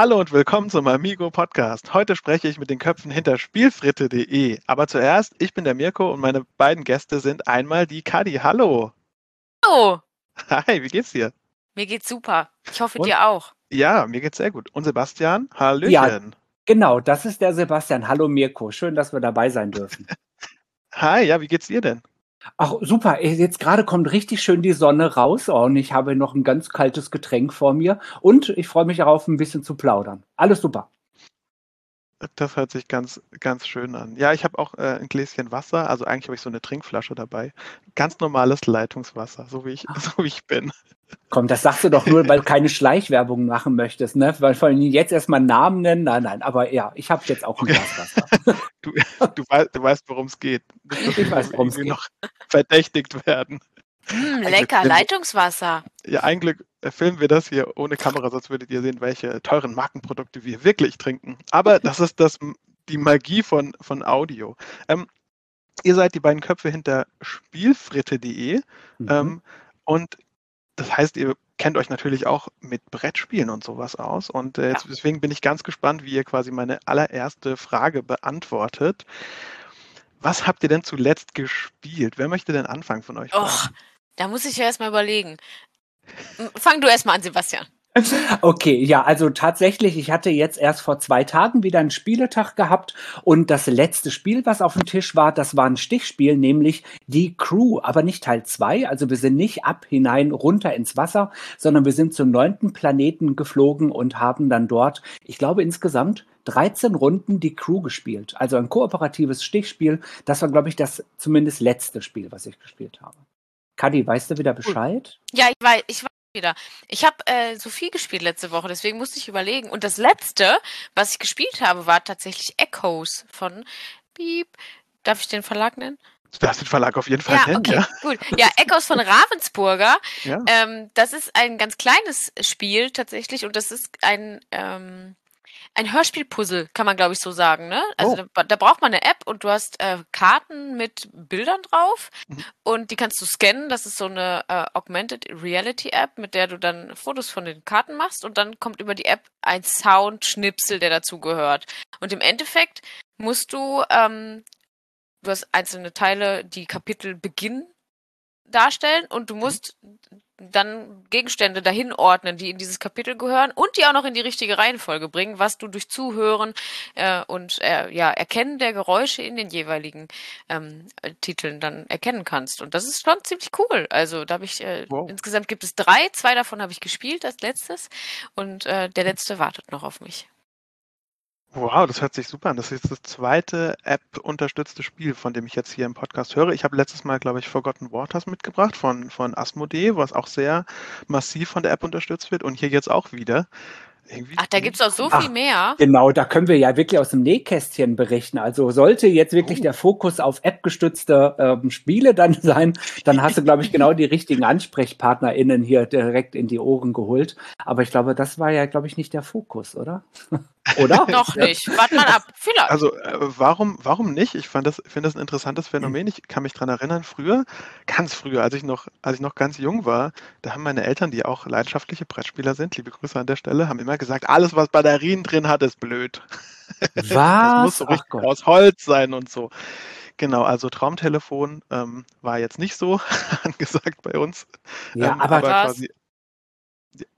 Hallo und willkommen zum Amigo Podcast. Heute spreche ich mit den Köpfen hinter Spielfritte.de. Aber zuerst, ich bin der Mirko und meine beiden Gäste sind einmal die Kadi. Hallo. Hallo. Hi, wie geht's dir? Mir geht's super. Ich hoffe Und? dir auch. Ja, mir geht's sehr gut. Und Sebastian? Hallöchen. Ja. Genau, das ist der Sebastian. Hallo Mirko, schön, dass wir dabei sein dürfen. Hi, ja, wie geht's dir denn? Ach super, jetzt gerade kommt richtig schön die Sonne raus oh, und ich habe noch ein ganz kaltes Getränk vor mir und ich freue mich darauf, ein bisschen zu plaudern. Alles super. Das hört sich ganz, ganz schön an. Ja, ich habe auch äh, ein Gläschen Wasser. Also eigentlich habe ich so eine Trinkflasche dabei. Ganz normales Leitungswasser, so wie ich, so wie ich bin. Komm, das sagst du doch nur, weil du keine Schleichwerbung machen möchtest, ne? Weil vor allem jetzt erstmal Namen nennen. Nein, nein, aber ja, ich habe jetzt auch ein Okay. Glas Wasser. Du, du, weißt, du weißt, worum es geht. Nicht, Ich weiß, worum's irgendwie geht. noch verdächtigt werden. Hm, Glück lecker, bin- Leitungswasser. Ja, ein Glück filmen wir das hier ohne Kamera, sonst würdet ihr sehen, welche teuren Markenprodukte wir wirklich trinken. Aber das ist das, die Magie von, von Audio. Ähm, ihr seid die beiden Köpfe hinter spielfritte.de Mhm. ähm, und das heißt, ihr kennt euch natürlich auch mit Brettspielen und sowas aus. Und äh, jetzt, deswegen bin ich ganz gespannt, wie ihr quasi meine allererste Frage beantwortet. Was habt ihr denn zuletzt gespielt? Wer möchte denn anfangen von euch? Och, da muss ich ja erstmal überlegen. Fang du erstmal an, Sebastian. Okay, ja, also tatsächlich, ich hatte jetzt erst vor zwei Tagen wieder einen Spieletag gehabt und das letzte Spiel, was auf dem Tisch war, das war ein Stichspiel, nämlich die Crew, aber nicht Teil 2. Also wir sind nicht ab hinein runter ins Wasser, sondern wir sind zum neunten Planeten geflogen und haben dann dort, ich glaube insgesamt 13 Runden die Crew gespielt. Also ein kooperatives Stichspiel. Das war, glaube ich, das zumindest letzte Spiel, was ich gespielt habe. Kadi, weißt du wieder Bescheid? Ja, ich weiß, ich weiß wieder. Ich habe äh, so viel gespielt letzte Woche, deswegen musste ich überlegen. Und das letzte, was ich gespielt habe, war tatsächlich Echoes von Piep. Darf ich den Verlag nennen? Du darfst den Verlag auf jeden Fall Ja, nennen, okay, ja? gut. Ja, Echoes von Ravensburger. ja. Ähm, das ist ein ganz kleines Spiel tatsächlich und das ist ein, ähm, ein Hörspielpuzzle, kann man glaube ich so sagen. Ne? Also Oh. da, da braucht man eine App und du hast äh, Karten mit Bildern drauf Mhm. und die kannst du scannen. Das ist so eine äh, Augmented Reality App, mit der du dann Fotos von den Karten machst und dann kommt über die App ein Soundschnipsel, der dazu gehört. Und im Endeffekt musst du, ähm, du hast einzelne Teile, die Kapitel Beginn darstellen und du musst dann Gegenstände dahin ordnen, die in dieses Kapitel gehören und die auch noch in die richtige Reihenfolge bringen, was du durch Zuhören äh, und äh, ja, Erkennen der Geräusche in den jeweiligen ähm, äh, Titeln dann erkennen kannst. Und das ist schon ziemlich cool. Also da habe ich äh, Wow. insgesamt gibt es drei, zwei davon habe ich gespielt als letztes und äh, der letzte wartet noch auf mich. Wow, das hört sich super an. Das ist das zweite App-unterstützte Spiel, von dem ich jetzt hier im Podcast höre. Ich habe letztes Mal, glaube ich, Forgotten Waters mitgebracht von, von Asmodee, was auch sehr massiv von der App unterstützt wird. Und hier jetzt auch wieder. Irgendwie Ach, da gibt's auch so Ach. viel mehr. Genau, da können wir ja wirklich aus dem Nähkästchen berichten. Also sollte jetzt wirklich Oh. der Fokus auf App-gestützte ähm, Spiele dann sein, dann hast du, glaube ich, genau die richtigen AnsprechpartnerInnen hier direkt in die Ohren geholt. Aber ich glaube, das war ja, glaube ich, nicht der Fokus, oder? oder? Noch nicht. Wart mal ab. Vielleicht. Also äh, warum, warum nicht? Ich fand das, finde das ein interessantes Phänomen. Ich kann mich dran erinnern, früher, ganz früher, als ich noch, als ich noch ganz jung war, da haben meine Eltern, die auch leidenschaftliche Brettspieler sind, liebe Grüße an der Stelle, haben immer gesagt, alles, was Batterien drin hat, ist blöd. Das muss Was? so richtig Gott. aus Holz sein und so. Genau, also Traumtelefon ähm, war jetzt nicht so angesagt bei uns. Ja, ähm, aber, Was? quasi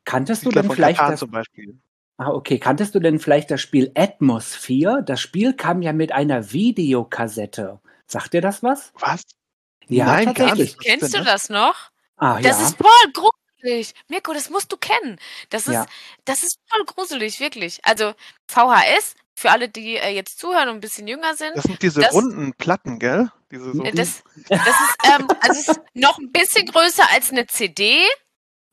kanntest du denn vielleicht das zum Beispiel. Ah, okay. Kanntest du denn vielleicht das Spiel Atmosphere? Das Spiel kam ja mit einer Videokassette. Sagt dir das was? Was? Ja, Nein, gar nicht. Kennst du das noch? Ah, Das ja. ist voll gruselig. Mirko, das musst du kennen. Das ist, Ja. das ist voll gruselig, wirklich. Also VHS, für alle, die äh, jetzt zuhören und ein bisschen jünger sind, Das sind diese Das- runden Platten, gell? Diese so äh, das, das ist, ähm, also es ist noch ein bisschen größer als eine CD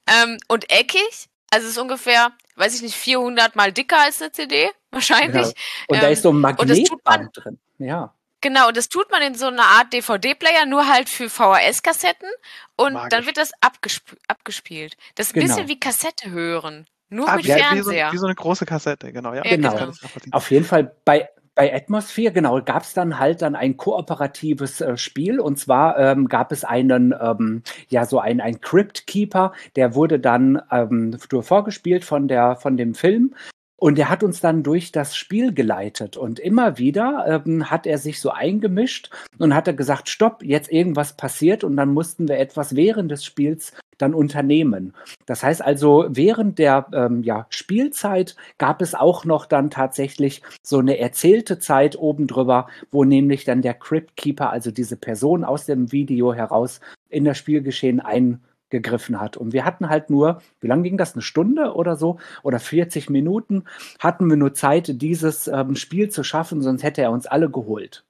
ähm, und eckig. Also es ist ungefähr, weiß ich nicht, 400 mal dicker als eine CD, wahrscheinlich. Ja. Und da Ähm, ist so ein das tut man- Magnetband drin. Ja. Genau, und das tut man in so einer Art DVD-Player, nur halt für VHS-Kassetten. Und Magisch. dann wird das abgesp abgespielt. Das ist ein Genau. bisschen wie Kassette hören. Nur Ah, mit wie, wie, so, Fernseher. wie so eine große Kassette, genau. Ja, Ja, genau. Auf jeden Fall bei, bei Atmosphere, genau, gab es dann halt dann ein kooperatives äh, Spiel. Und zwar ähm, gab es einen, ähm, ja, so ein, ein Crypt Keeper, der wurde dann ähm, vorgespielt von der, von dem Film Und er hat uns dann durch das Spiel geleitet und immer wieder ähm, hat er sich so eingemischt und hat er gesagt, stopp, jetzt irgendwas passiert und dann mussten wir etwas während des Spiels dann unternehmen. Das heißt also, während der ähm, ja, Spielzeit gab es auch noch dann tatsächlich so eine erzählte Zeit oben drüber, wo nämlich dann der Crypt Keeper, also diese Person aus dem Video heraus in das Spielgeschehen ein gegriffen hat. Und wir hatten halt nur, wie lange ging das? Eine Stunde oder so? Oder 40 Minuten hatten wir nur Zeit, dieses ähm, Spiel zu schaffen, sonst hätte er uns alle geholt.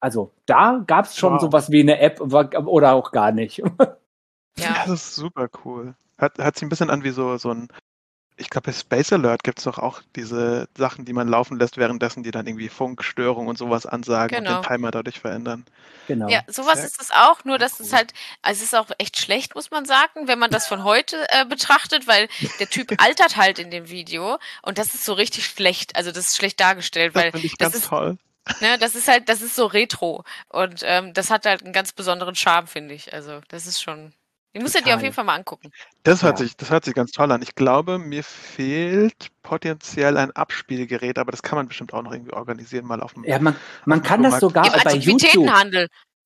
Also da gab es schon wow. sowas wie eine App oder auch gar nicht. Ja. Das ist super cool. Hat, hat sich ein bisschen an wie so, so ein ich glaube, bei Space Alert gibt es doch auch diese Sachen, die man laufen lässt, währenddessen die dann irgendwie Funkstörungen und sowas ansagen genau. und den Timer dadurch verändern. Genau. Ja, sowas Sehr ist es auch, nur dass cool. es halt, also es ist auch echt schlecht, muss man sagen, wenn man das von heute äh, betrachtet, weil der Typ altert halt in dem Video und das ist so richtig schlecht, also das ist schlecht dargestellt, weil das, ich das ist toll. Ne, das ist halt, das ist so retro und ähm, das hat halt einen ganz besonderen Charme, finde ich. Also das ist schon die musst du dir auf jeden Fall mal angucken. Das hört, ja. sich, das hört sich ganz toll an. Ich glaube, mir fehlt potenziell ein Abspielgerät, aber das kann man bestimmt auch noch irgendwie organisieren, mal auf dem. Ja, man, man kann das sogar bei YouTube.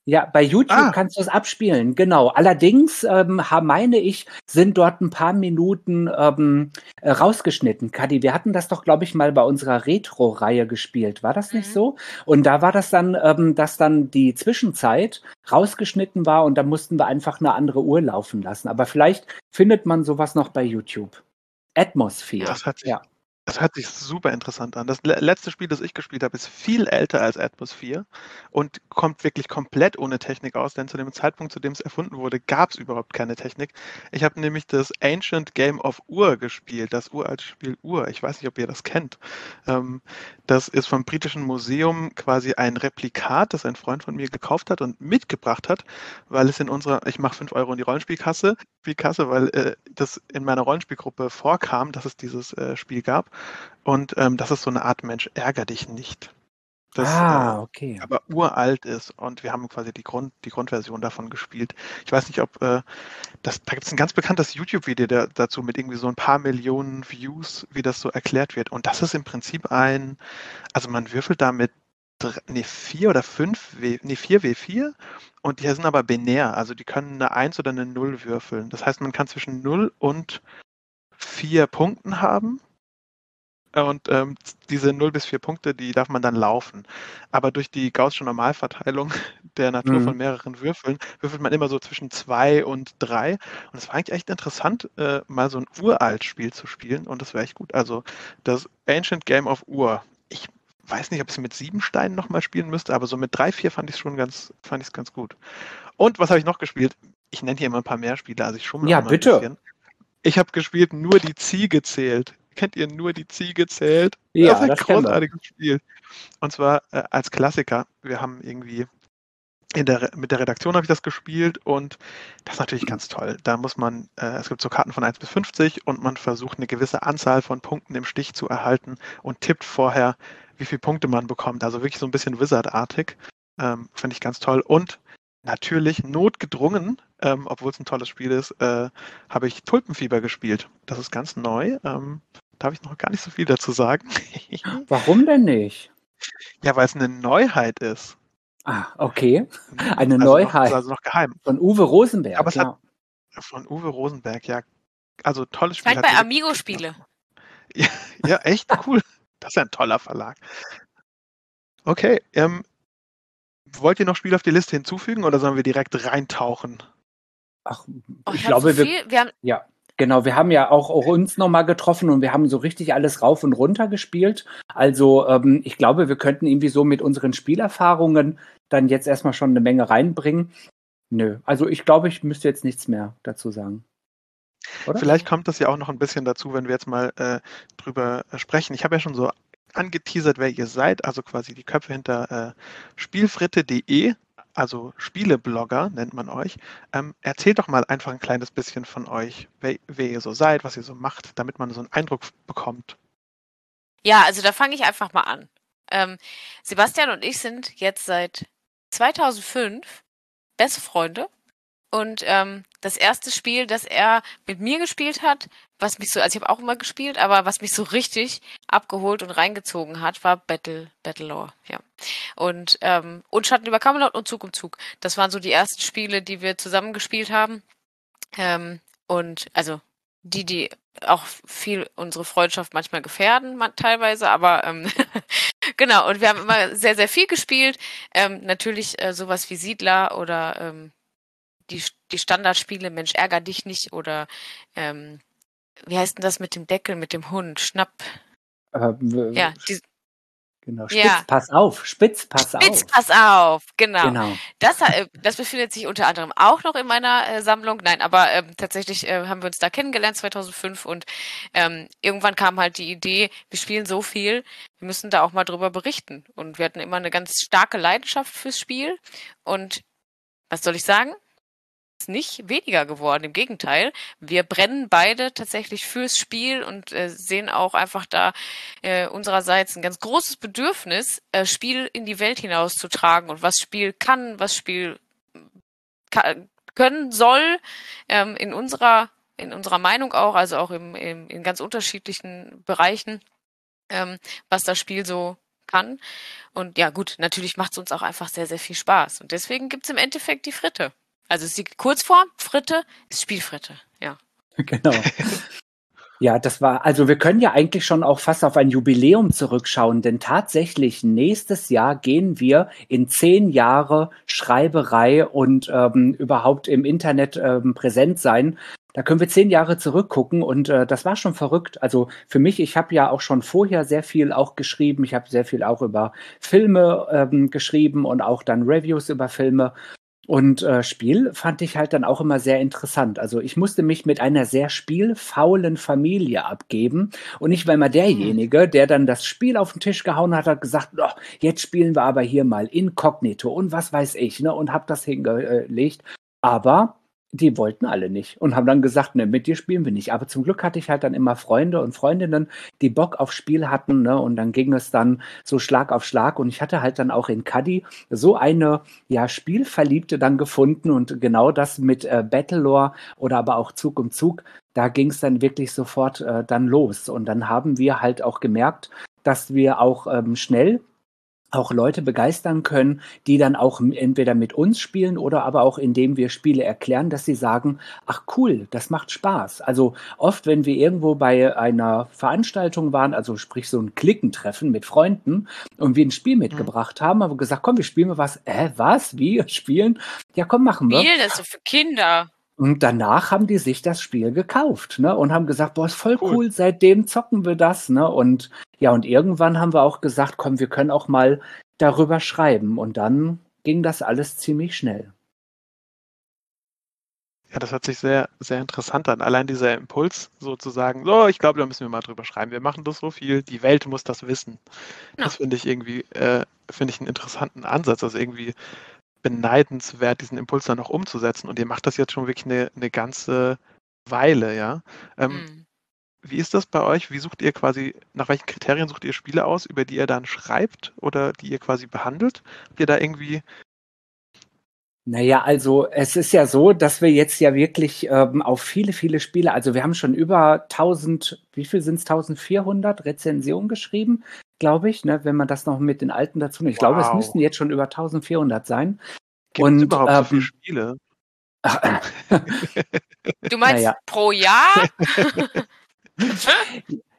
Ja, bei YouTube ah. kannst du es abspielen, genau. Allerdings ähm, meine ich, sind dort ein paar Minuten ähm, äh, rausgeschnitten. Kadi, wir hatten das doch, glaube ich, mal bei unserer Retro-Reihe gespielt. War das nicht mhm. so? Und da war das dann, ähm, dass dann die Zwischenzeit rausgeschnitten war und da mussten wir einfach eine andere Uhr laufen lassen. Aber vielleicht findet man sowas noch bei YouTube. Atmosphere. Das hat sich, ja. Das hört sich super interessant an. Das letzte Spiel, das ich gespielt habe, ist viel älter als Atmosphere und kommt wirklich komplett ohne Technik aus, denn zu dem Zeitpunkt, zu dem es erfunden wurde, gab es überhaupt keine Technik. Ich habe nämlich das Ancient Game of Ur gespielt, das uralte Spiel Ur. Ich weiß nicht, ob ihr das kennt. Ähm, das ist vom Britischen Museum quasi ein Replikat, das ein Freund von mir gekauft hat und mitgebracht hat, weil es in unserer, ich mache 5 Euro in die Rollenspielkasse, Spielkasse, weil äh, das in meiner Rollenspielgruppe vorkam, dass es dieses äh, Spiel gab. Und ähm, das ist so eine Art Mensch, ärger dich nicht. Das, ah, äh, okay. Äh, aber uralt ist und wir haben quasi die, Grund, die Grundversion davon gespielt. Ich weiß nicht, ob äh, das, da gibt es ein ganz bekanntes YouTube-Video dazu mit irgendwie so ein paar Millionen Views, wie das so erklärt wird. Und das ist im Prinzip ein, also man würfelt da mit nee, vier oder fünf, w, nee, vier W4 und die sind aber binär, also die können eine 1 oder eine 0 würfeln. Das heißt, man kann zwischen 0 und 4 Punkten haben und ähm, diese 0 bis 4 Punkte, die darf man dann laufen. Aber durch die Gaußsche Normalverteilung der Natur mhm. von mehreren Würfeln, würfelt man immer so zwischen 2 und 3. Und es war eigentlich echt interessant, äh, mal so ein Uralt-Spiel zu spielen. Und das wäre echt gut. Also das Ancient Game of Ur. Ich weiß nicht, ob ich es mit sieben Steinen nochmal spielen müsste, aber so mit drei, vier fand ich es schon ganz, fand ich ganz gut. Und was habe ich noch gespielt? Ich nenne hier immer ein paar mehr Spiele, also ich schummel ja, bitte. ein bisschen. Ich habe gespielt, nur die Ziege zählt kennt ihr nur die Ziege zählt? Ja, das ist ein großartiges Spiel. Und zwar äh, als Klassiker. Wir haben irgendwie der, mit der Redaktion habe ich das gespielt und das ist natürlich ganz toll. Da muss man, äh, es gibt so Karten von 1 bis 50 und man versucht eine gewisse Anzahl von Punkten im Stich zu erhalten und tippt vorher, wie viele Punkte man bekommt. Also wirklich so ein bisschen Wizard-artig. Ähm, Finde ich ganz toll. Und natürlich notgedrungen, ähm, obwohl es ein tolles Spiel ist, äh, habe ich Tulpenfieber gespielt. Das ist ganz neu. Ähm, darf ich noch gar nicht so viel dazu sagen. Warum denn nicht? Ja, weil es eine Neuheit ist. Ah, okay. Eine also Neuheit. Noch, also noch geheim. Von Uwe Rosenberg. Aber es ja. hat von Uwe Rosenberg, ja. Also tolles Spiel. Scheint bei Amigo-Spiele. Ja, ja, echt cool. Das ist ja ein toller Verlag. Okay, ähm, wollt ihr noch Spiele auf die Liste hinzufügen oder sollen wir direkt reintauchen? Ach, oh, ich, ich glaube, so wir, wir haben, ja. Genau, wir haben ja auch, auch uns nochmal getroffen und wir haben so richtig alles rauf und runter gespielt. Also ähm, ich glaube, wir könnten irgendwie so mit unseren Spielerfahrungen dann jetzt erstmal schon eine Menge reinbringen. Nö, also ich glaube, ich müsste jetzt nichts mehr dazu sagen. Oder? Vielleicht kommt das ja auch noch ein bisschen dazu, wenn wir jetzt mal äh, drüber sprechen. Ich habe ja schon so angeteasert, wer ihr seid, also quasi die Köpfe hinter äh, spielfritte.de also Spieleblogger nennt man euch. Ähm, erzählt doch mal einfach ein kleines bisschen von euch, wer, wer, ihr so seid, was ihr so macht, damit man so einen Eindruck bekommt. Ja, also da fange ich einfach mal an. Ähm, Sebastian und ich sind jetzt seit 2005 beste Freunde. Und ähm, das erste Spiel, das er mit mir gespielt hat, was mich so, also ich habe auch immer gespielt, aber was mich so richtig abgeholt und reingezogen hat, war Battle, Battlelore, ja. Und, ähm, und Schatten über Camelot und Zug um Zug. Das waren so die ersten Spiele, die wir zusammen gespielt haben. Ähm, und also die, die auch viel unsere Freundschaft manchmal gefährden, teilweise, aber ähm, genau, und wir haben immer sehr, sehr viel gespielt. Ähm, natürlich äh, sowas wie Siedler oder ähm, die, die Standardspiele Mensch ärger dich nicht oder ähm, wie heißt denn das mit dem Deckel, mit dem Hund? Schnapp. Äh, ja, die, Genau, Spitz, ja. pass auf, Spitz, pass Spitz, auf. Spitz, pass auf, genau. genau. Das, äh, das befindet sich unter anderem auch noch in meiner äh, Sammlung. Nein, aber ähm, tatsächlich äh, haben wir uns da kennengelernt 2005 und ähm, irgendwann kam halt die Idee, wir spielen so viel, wir müssen da auch mal drüber berichten. Und wir hatten immer eine ganz starke Leidenschaft fürs Spiel und was soll ich sagen? Nicht weniger geworden. Im Gegenteil, wir brennen beide tatsächlich fürs Spiel und äh, sehen auch einfach da äh, unsererseits ein ganz großes Bedürfnis, äh, Spiel in die Welt hinauszutragen und was Spiel kann, was Spiel kann, können soll, ähm, in unserer in unserer Meinung auch, also auch im, im, in ganz unterschiedlichen Bereichen, ähm, was das Spiel so kann. Und ja, gut, natürlich macht es uns auch einfach sehr, sehr viel Spaß. Und deswegen gibt es im Endeffekt die Fritte. Also ist die Kurzform, Fritte, ist Spielfritte, ja. Genau. Ja, das war, also wir können ja eigentlich schon auch fast auf ein Jubiläum zurückschauen, denn tatsächlich nächstes Jahr gehen wir in zehn Jahre Schreiberei und ähm, überhaupt im Internet ähm, präsent sein. Da können wir zehn Jahre zurückgucken und äh, das war schon verrückt. Also für mich, ich habe ja auch schon vorher sehr viel auch geschrieben. Ich habe sehr viel auch über Filme ähm, geschrieben und auch dann Reviews über Filme. Und äh, Spiel fand ich halt dann auch immer sehr interessant. Also ich musste mich mit einer sehr spielfaulen Familie abgeben. Und ich war immer derjenige, der dann das Spiel auf den Tisch gehauen hat, hat gesagt, oh, jetzt spielen wir aber hier mal inkognito und was weiß ich, ne? Und hab das hingelegt. Aber die wollten alle nicht und haben dann gesagt, ne, mit dir spielen wir nicht. Aber zum Glück hatte ich halt dann immer Freunde und Freundinnen, die Bock auf Spiel hatten, ne, und dann ging es dann so Schlag auf Schlag und ich hatte halt dann auch in Cuddy so eine, ja, Spielverliebte dann gefunden und genau das mit äh, Battlelore oder aber auch Zug um Zug, da ging es dann wirklich sofort äh, dann los und dann haben wir halt auch gemerkt, dass wir auch ähm, schnell auch Leute begeistern können, die dann auch entweder mit uns spielen oder aber auch indem wir Spiele erklären, dass sie sagen, ach cool, das macht Spaß. Also oft, wenn wir irgendwo bei einer Veranstaltung waren, also sprich so ein Klickentreffen mit Freunden und wir ein Spiel mhm. mitgebracht haben, haben wir gesagt, komm, wir spielen mal was. Äh, was? Wie? Spielen? Ja, komm, machen wir. Spielen, das ist so für Kinder. Und danach haben die sich das Spiel gekauft, ne? Und haben gesagt, boah, ist voll cool, cool seitdem zocken wir das, ne? Und ja, und irgendwann haben wir auch gesagt, komm, wir können auch mal darüber schreiben. Und dann ging das alles ziemlich schnell. Ja, das hört sich sehr, sehr interessant an. Allein dieser Impuls sozusagen, so, ich glaube, da müssen wir mal drüber schreiben. Wir machen das so viel, die Welt muss das wissen. Ja. Das finde ich irgendwie, äh, finde ich einen interessanten Ansatz. Also irgendwie beneidenswert, diesen Impuls dann noch umzusetzen. Und ihr macht das jetzt schon wirklich eine, eine ganze Weile, ja. Ähm, mhm. Wie ist das bei euch? Wie sucht ihr quasi, nach welchen Kriterien sucht ihr Spiele aus, über die ihr dann schreibt oder die ihr quasi behandelt? Habt ihr da irgendwie naja, also es ist ja so, dass wir jetzt ja wirklich ähm, auf viele, viele Spiele, also wir haben schon über 1000, wie viel sind es, 1400 Rezensionen geschrieben, glaube ich, ne, wenn man das noch mit den alten dazu nimmt. Ich wow. glaube, es müssten jetzt schon über 1400 sein. Gibt Und überhaupt ähm, so viele Spiele? du meinst naja. pro Jahr?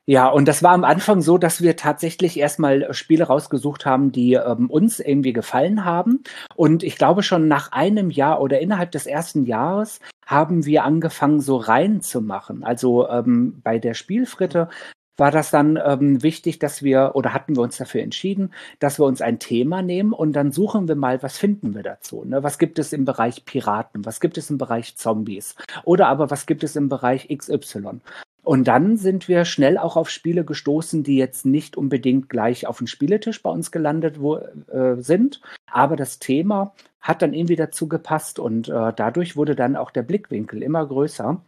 Ja, und das war am Anfang so, dass wir tatsächlich erstmal Spiele rausgesucht haben, die ähm, uns irgendwie gefallen haben. Und ich glaube schon nach einem Jahr oder innerhalb des ersten Jahres haben wir angefangen, so rein zu machen. Also ähm, bei der Spielfritte war das dann ähm, wichtig, dass wir oder hatten wir uns dafür entschieden, dass wir uns ein Thema nehmen und dann suchen wir mal, was finden wir dazu. Ne? Was gibt es im Bereich Piraten? Was gibt es im Bereich Zombies? Oder aber was gibt es im Bereich XY? Und dann sind wir schnell auch auf Spiele gestoßen, die jetzt nicht unbedingt gleich auf den Spieletisch bei uns gelandet wo, äh, sind. Aber das Thema hat dann irgendwie dazu gepasst und äh, dadurch wurde dann auch der Blickwinkel immer größer.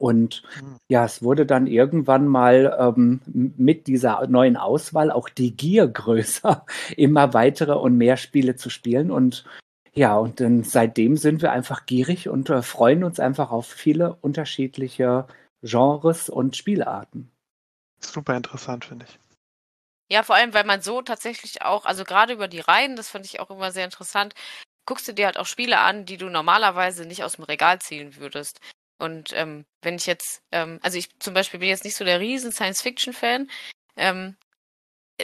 Und hm. ja, es wurde dann irgendwann mal ähm, mit dieser neuen Auswahl auch die Gier größer, immer weitere und mehr Spiele zu spielen. Und ja, und dann seitdem sind wir einfach gierig und äh, freuen uns einfach auf viele unterschiedliche Genres und Spielarten. Super interessant, finde ich. Ja, vor allem, weil man so tatsächlich auch, also gerade über die Reihen, das fand ich auch immer sehr interessant, guckst du dir halt auch Spiele an, die du normalerweise nicht aus dem Regal ziehen würdest. Und ähm, wenn ich jetzt, ähm, also ich zum Beispiel bin jetzt nicht so der riesen Science-Fiction-Fan, ähm,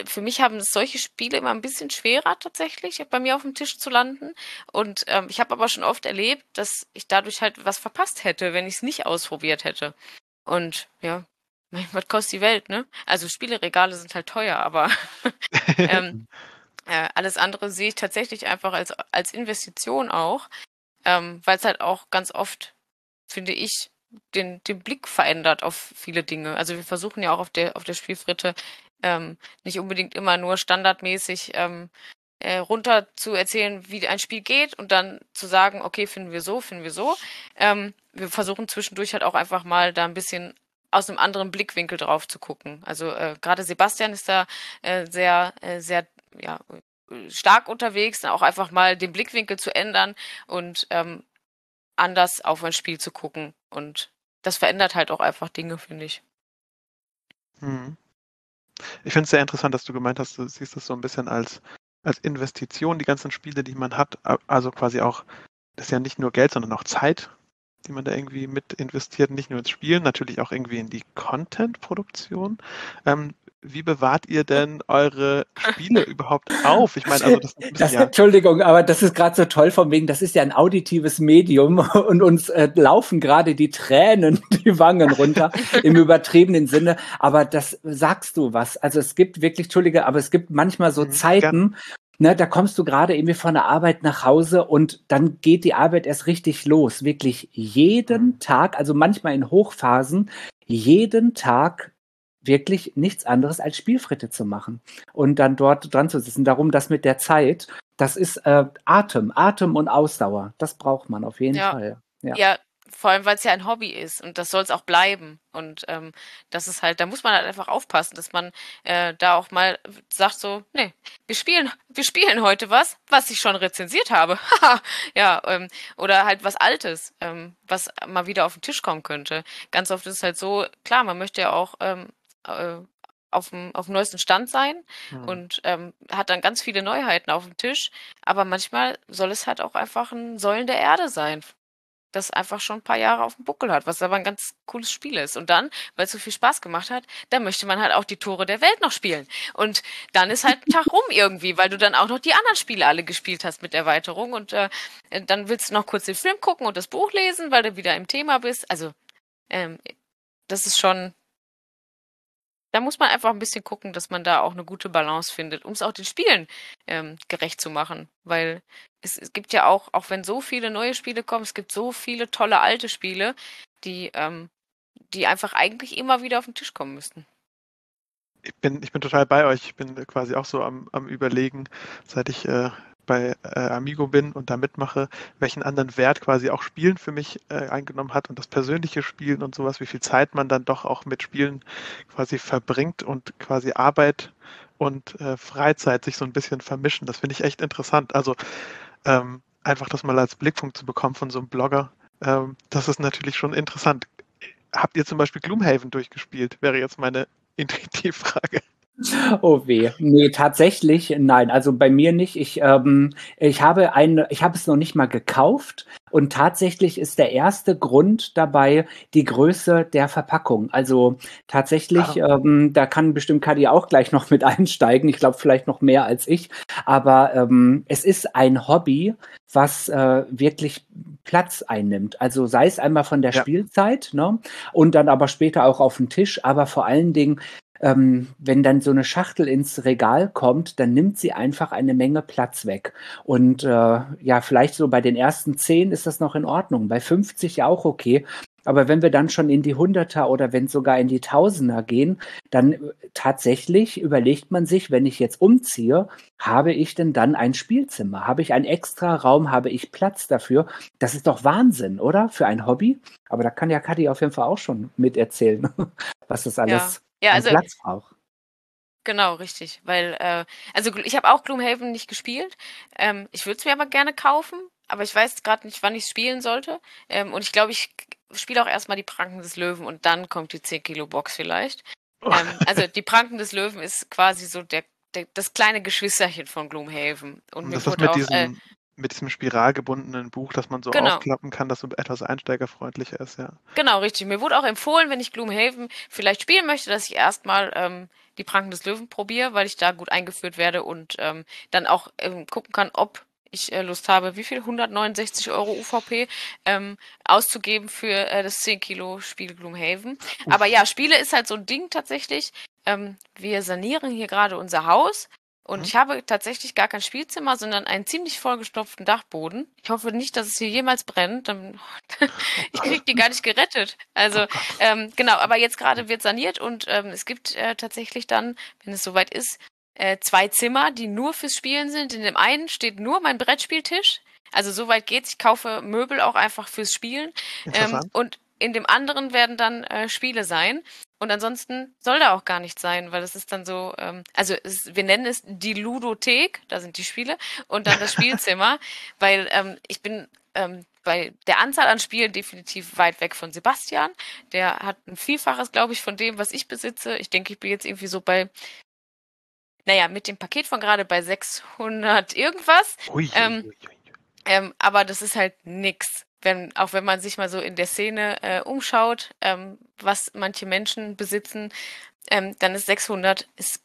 für mich haben solche Spiele immer ein bisschen schwerer tatsächlich bei mir auf dem Tisch zu landen. Und ähm, ich habe aber schon oft erlebt, dass ich dadurch halt was verpasst hätte, wenn ich es nicht ausprobiert hätte. Und ja, was kostet die Welt, ne? Also Spieleregale sind halt teuer, aber ähm, äh, alles andere sehe ich tatsächlich einfach als, als Investition auch, ähm, weil es halt auch ganz oft, finde ich, den, den Blick verändert auf viele Dinge. Also wir versuchen ja auch auf der, auf der Spielfritte ähm, nicht unbedingt immer nur standardmäßig ähm, äh, runter zu erzählen, wie ein Spiel geht und dann zu sagen, okay, finden wir so, finden wir so. Ähm, wir versuchen zwischendurch halt auch einfach mal da ein bisschen aus einem anderen Blickwinkel drauf zu gucken. Also äh, gerade Sebastian ist da äh, sehr, äh, sehr ja, stark unterwegs, auch einfach mal den Blickwinkel zu ändern und ähm, anders auf ein Spiel zu gucken. Und das verändert halt auch einfach Dinge, finde ich. Hm. Ich finde es sehr interessant, dass du gemeint hast, du siehst das so ein bisschen als, als Investition, die ganzen Spiele, die man hat. Also quasi auch, das ist ja nicht nur Geld, sondern auch Zeit, die man da irgendwie mit investiert, nicht nur ins Spielen, natürlich auch irgendwie in die Content-Produktion. Ähm, wie bewahrt ihr denn eure Spiele überhaupt auf? Ich meine, also das, das ja Entschuldigung, aber das ist gerade so toll von wegen, das ist ja ein auditives Medium und uns äh, laufen gerade die Tränen die Wangen runter im übertriebenen Sinne. Aber das sagst du was. Also es gibt wirklich, Entschuldige, aber es gibt manchmal so mhm, Zeiten, Ne, da kommst du gerade irgendwie von der Arbeit nach Hause und dann geht die Arbeit erst richtig los. Wirklich jeden mhm. Tag, also manchmal in Hochphasen, jeden Tag wirklich nichts anderes als Spielfritte zu machen und dann dort dran zu sitzen. Darum, das mit der Zeit, das ist äh, Atem, Atem und Ausdauer. Das braucht man auf jeden ja. Fall. Ja. ja, vor allem, weil es ja ein Hobby ist und das soll es auch bleiben. Und ähm, das ist halt, da muss man halt einfach aufpassen, dass man äh, da auch mal sagt so, nee, wir spielen, wir spielen heute was, was ich schon rezensiert habe. ja, ähm, oder halt was Altes, ähm, was mal wieder auf den Tisch kommen könnte. Ganz oft ist es halt so, klar, man möchte ja auch ähm, äh, auf dem, auf dem neuesten Stand sein mhm. und ähm, hat dann ganz viele Neuheiten auf dem Tisch. Aber manchmal soll es halt auch einfach ein Säulen der Erde sein, das einfach schon ein paar Jahre auf dem Buckel hat, was aber ein ganz cooles Spiel ist. Und dann, weil es so viel Spaß gemacht hat, dann möchte man halt auch die Tore der Welt noch spielen. Und dann ist halt ein Tag rum irgendwie, weil du dann auch noch die anderen Spiele alle gespielt hast mit Erweiterung. Und äh, dann willst du noch kurz den Film gucken und das Buch lesen, weil du wieder im Thema bist. Also, ähm, das ist schon, da muss man einfach ein bisschen gucken, dass man da auch eine gute Balance findet, um es auch den Spielen ähm, gerecht zu machen. Weil es, es, gibt ja auch, auch wenn so viele neue Spiele kommen, es gibt so viele tolle alte Spiele, die, ähm, die einfach eigentlich immer wieder auf den Tisch kommen müssten. Ich bin, ich bin total bei euch. Ich bin quasi auch so am, am Überlegen, seit ich äh, bei äh, Amigo bin und da mitmache, welchen anderen Wert quasi auch Spielen für mich äh, eingenommen hat und das persönliche Spielen und sowas, wie viel Zeit man dann doch auch mit Spielen quasi verbringt und quasi Arbeit und äh, Freizeit sich so ein bisschen vermischen. Das finde ich echt interessant. Also ähm, einfach das mal als Blickpunkt zu bekommen von so einem Blogger, ähm, das ist natürlich schon interessant. Habt ihr zum Beispiel Gloomhaven durchgespielt? Wäre jetzt meine Intuitivfrage. Oh weh. Nee, tatsächlich, nein. Also bei mir nicht. Ich, ähm, ich habe ein, ich habe es noch nicht mal gekauft. Und tatsächlich ist der erste Grund dabei die Größe der Verpackung. Also tatsächlich, ah. ähm, da kann bestimmt Kadi auch gleich noch mit einsteigen. Ich glaube vielleicht noch mehr als ich. Aber ähm, es ist ein Hobby, was äh, wirklich Platz einnimmt. Also sei es einmal von der ja. Spielzeit, ne? Und dann aber später auch auf den Tisch, aber vor allen Dingen ähm, wenn dann so eine Schachtel ins Regal kommt, dann nimmt sie einfach eine Menge Platz weg. Und äh, ja, vielleicht so bei den ersten zehn ist das noch in Ordnung, bei 50 ja auch okay. Aber wenn wir dann schon in die Hunderter oder wenn sogar in die Tausender gehen, dann äh, tatsächlich überlegt man sich, wenn ich jetzt umziehe, habe ich denn dann ein Spielzimmer? Habe ich einen extra Raum? Habe ich Platz dafür? Das ist doch Wahnsinn, oder? Für ein Hobby. Aber da kann ja Kadi auf jeden Fall auch schon miterzählen, was das alles ja, also Platz braucht. Genau, richtig. Weil, äh, also ich habe auch Gloomhaven nicht gespielt. Ähm, ich würde es mir aber gerne kaufen, aber ich weiß gerade nicht, wann ich es spielen sollte. Ähm, und ich glaube, ich spiele auch erstmal die Pranken des Löwen und dann kommt die 10 Kilo Box vielleicht. Ähm, also die Pranken des Löwen ist quasi so der, der das kleine Geschwisterchen von Gloomhaven. Und, und das ist mit auch, diesem, äh, mit diesem spiralgebundenen Buch, das man so genau. aufklappen kann, das so etwas einsteigerfreundlicher ist, ja. Genau, richtig. Mir wurde auch empfohlen, wenn ich Gloomhaven vielleicht spielen möchte, dass ich erstmal ähm, die Pranken des Löwen probiere, weil ich da gut eingeführt werde und ähm, dann auch ähm, gucken kann, ob ich äh, Lust habe, wie viel? 169 Euro UVP ähm, auszugeben für äh, das 10 Kilo Spiel Gloomhaven. Aber ja, Spiele ist halt so ein Ding tatsächlich. Ähm, wir sanieren hier gerade unser Haus und mhm. ich habe tatsächlich gar kein Spielzimmer, sondern einen ziemlich vollgestopften Dachboden. Ich hoffe nicht, dass es hier jemals brennt. Dann ich kriege die gar nicht gerettet. Also oh ähm, genau, aber jetzt gerade wird saniert und ähm, es gibt äh, tatsächlich dann, wenn es soweit ist, äh, zwei Zimmer, die nur fürs Spielen sind. In dem einen steht nur mein Brettspieltisch. Also soweit geht's. Ich kaufe Möbel auch einfach fürs Spielen. Ähm, und in dem anderen werden dann äh, Spiele sein. Und ansonsten soll da auch gar nichts sein, weil das ist dann so, ähm, also es, wir nennen es die Ludothek, da sind die Spiele, und dann das Spielzimmer, weil ähm, ich bin ähm, bei der Anzahl an Spielen definitiv weit weg von Sebastian. Der hat ein Vielfaches, glaube ich, von dem, was ich besitze. Ich denke, ich bin jetzt irgendwie so bei, naja, mit dem Paket von gerade bei 600 irgendwas. Ui, ähm, ui, ui, ähm, aber das ist halt nix wenn, auch wenn man sich mal so in der Szene äh, umschaut, ähm, was manche Menschen besitzen, ähm, dann ist 600 ist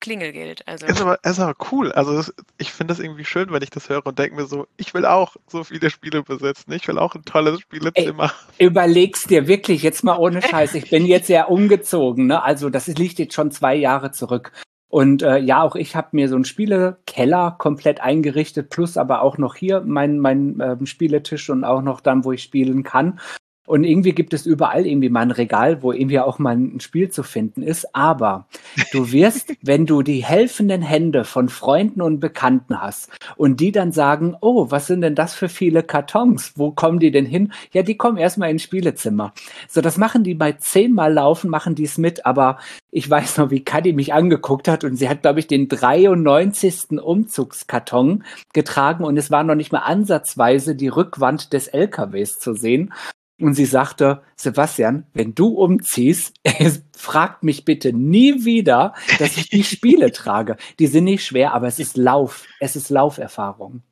Klingelgeld. Also. Ist, aber, ist aber cool. Also das, ich finde das irgendwie schön, wenn ich das höre und denke mir so, ich will auch so viele Spiele besitzen. Ich will auch ein tolles Spielezimmer. Ey, überlegst dir wirklich jetzt mal ohne Scheiß. Ich bin jetzt ja umgezogen. Ne? Also das liegt jetzt schon zwei Jahre zurück. Und äh, ja, auch ich habe mir so einen Spielekeller komplett eingerichtet, plus aber auch noch hier mein, mein äh, Spieletisch und auch noch dann, wo ich spielen kann. Und irgendwie gibt es überall irgendwie mal ein Regal, wo irgendwie auch mal ein Spiel zu finden ist. Aber du wirst, wenn du die helfenden Hände von Freunden und Bekannten hast und die dann sagen, oh, was sind denn das für viele Kartons? Wo kommen die denn hin? Ja, die kommen erstmal ins Spielezimmer. So, das machen die bei zehnmal laufen, machen die es mit. Aber ich weiß noch, wie Kadi mich angeguckt hat und sie hat, glaube ich, den 93. Umzugskarton getragen und es war noch nicht mal ansatzweise die Rückwand des LKWs zu sehen. Und sie sagte, Sebastian, wenn du umziehst, fragt mich bitte nie wieder, dass ich die Spiele trage. Die sind nicht schwer, aber es ist Lauf. Es ist Lauferfahrung.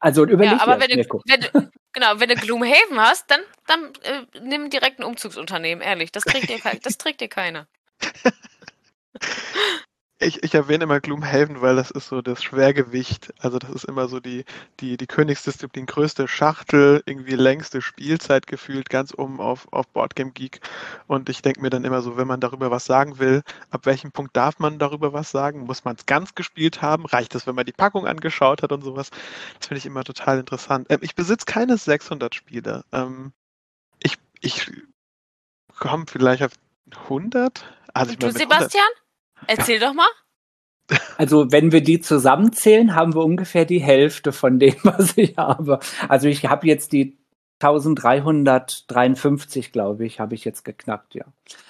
Also überleg ja, aber wenn du, wenn du, genau, wenn du Gloomhaven hast, dann, dann äh, nimm direkt ein Umzugsunternehmen, ehrlich. Das trägt dir, das trägt dir keiner. Ich, ich erwähne immer Gloomhaven, weil das ist so das Schwergewicht. Also das ist immer so die, die, die Königsdisziplin, größte Schachtel, irgendwie längste Spielzeit gefühlt, ganz oben auf, auf Boardgame Geek. Und ich denke mir dann immer so, wenn man darüber was sagen will, ab welchem Punkt darf man darüber was sagen? Muss man es ganz gespielt haben? Reicht es, wenn man die Packung angeschaut hat und sowas? Das finde ich immer total interessant. Ähm, ich besitze keine 600 Spiele. Ähm, ich ich komme vielleicht auf 100. Also du, Sebastian? 100, Erzähl doch mal. Also, wenn wir die zusammenzählen, haben wir ungefähr die Hälfte von dem, was ich habe. Also, ich habe jetzt die 1353, glaube ich, habe ich jetzt geknackt, ja.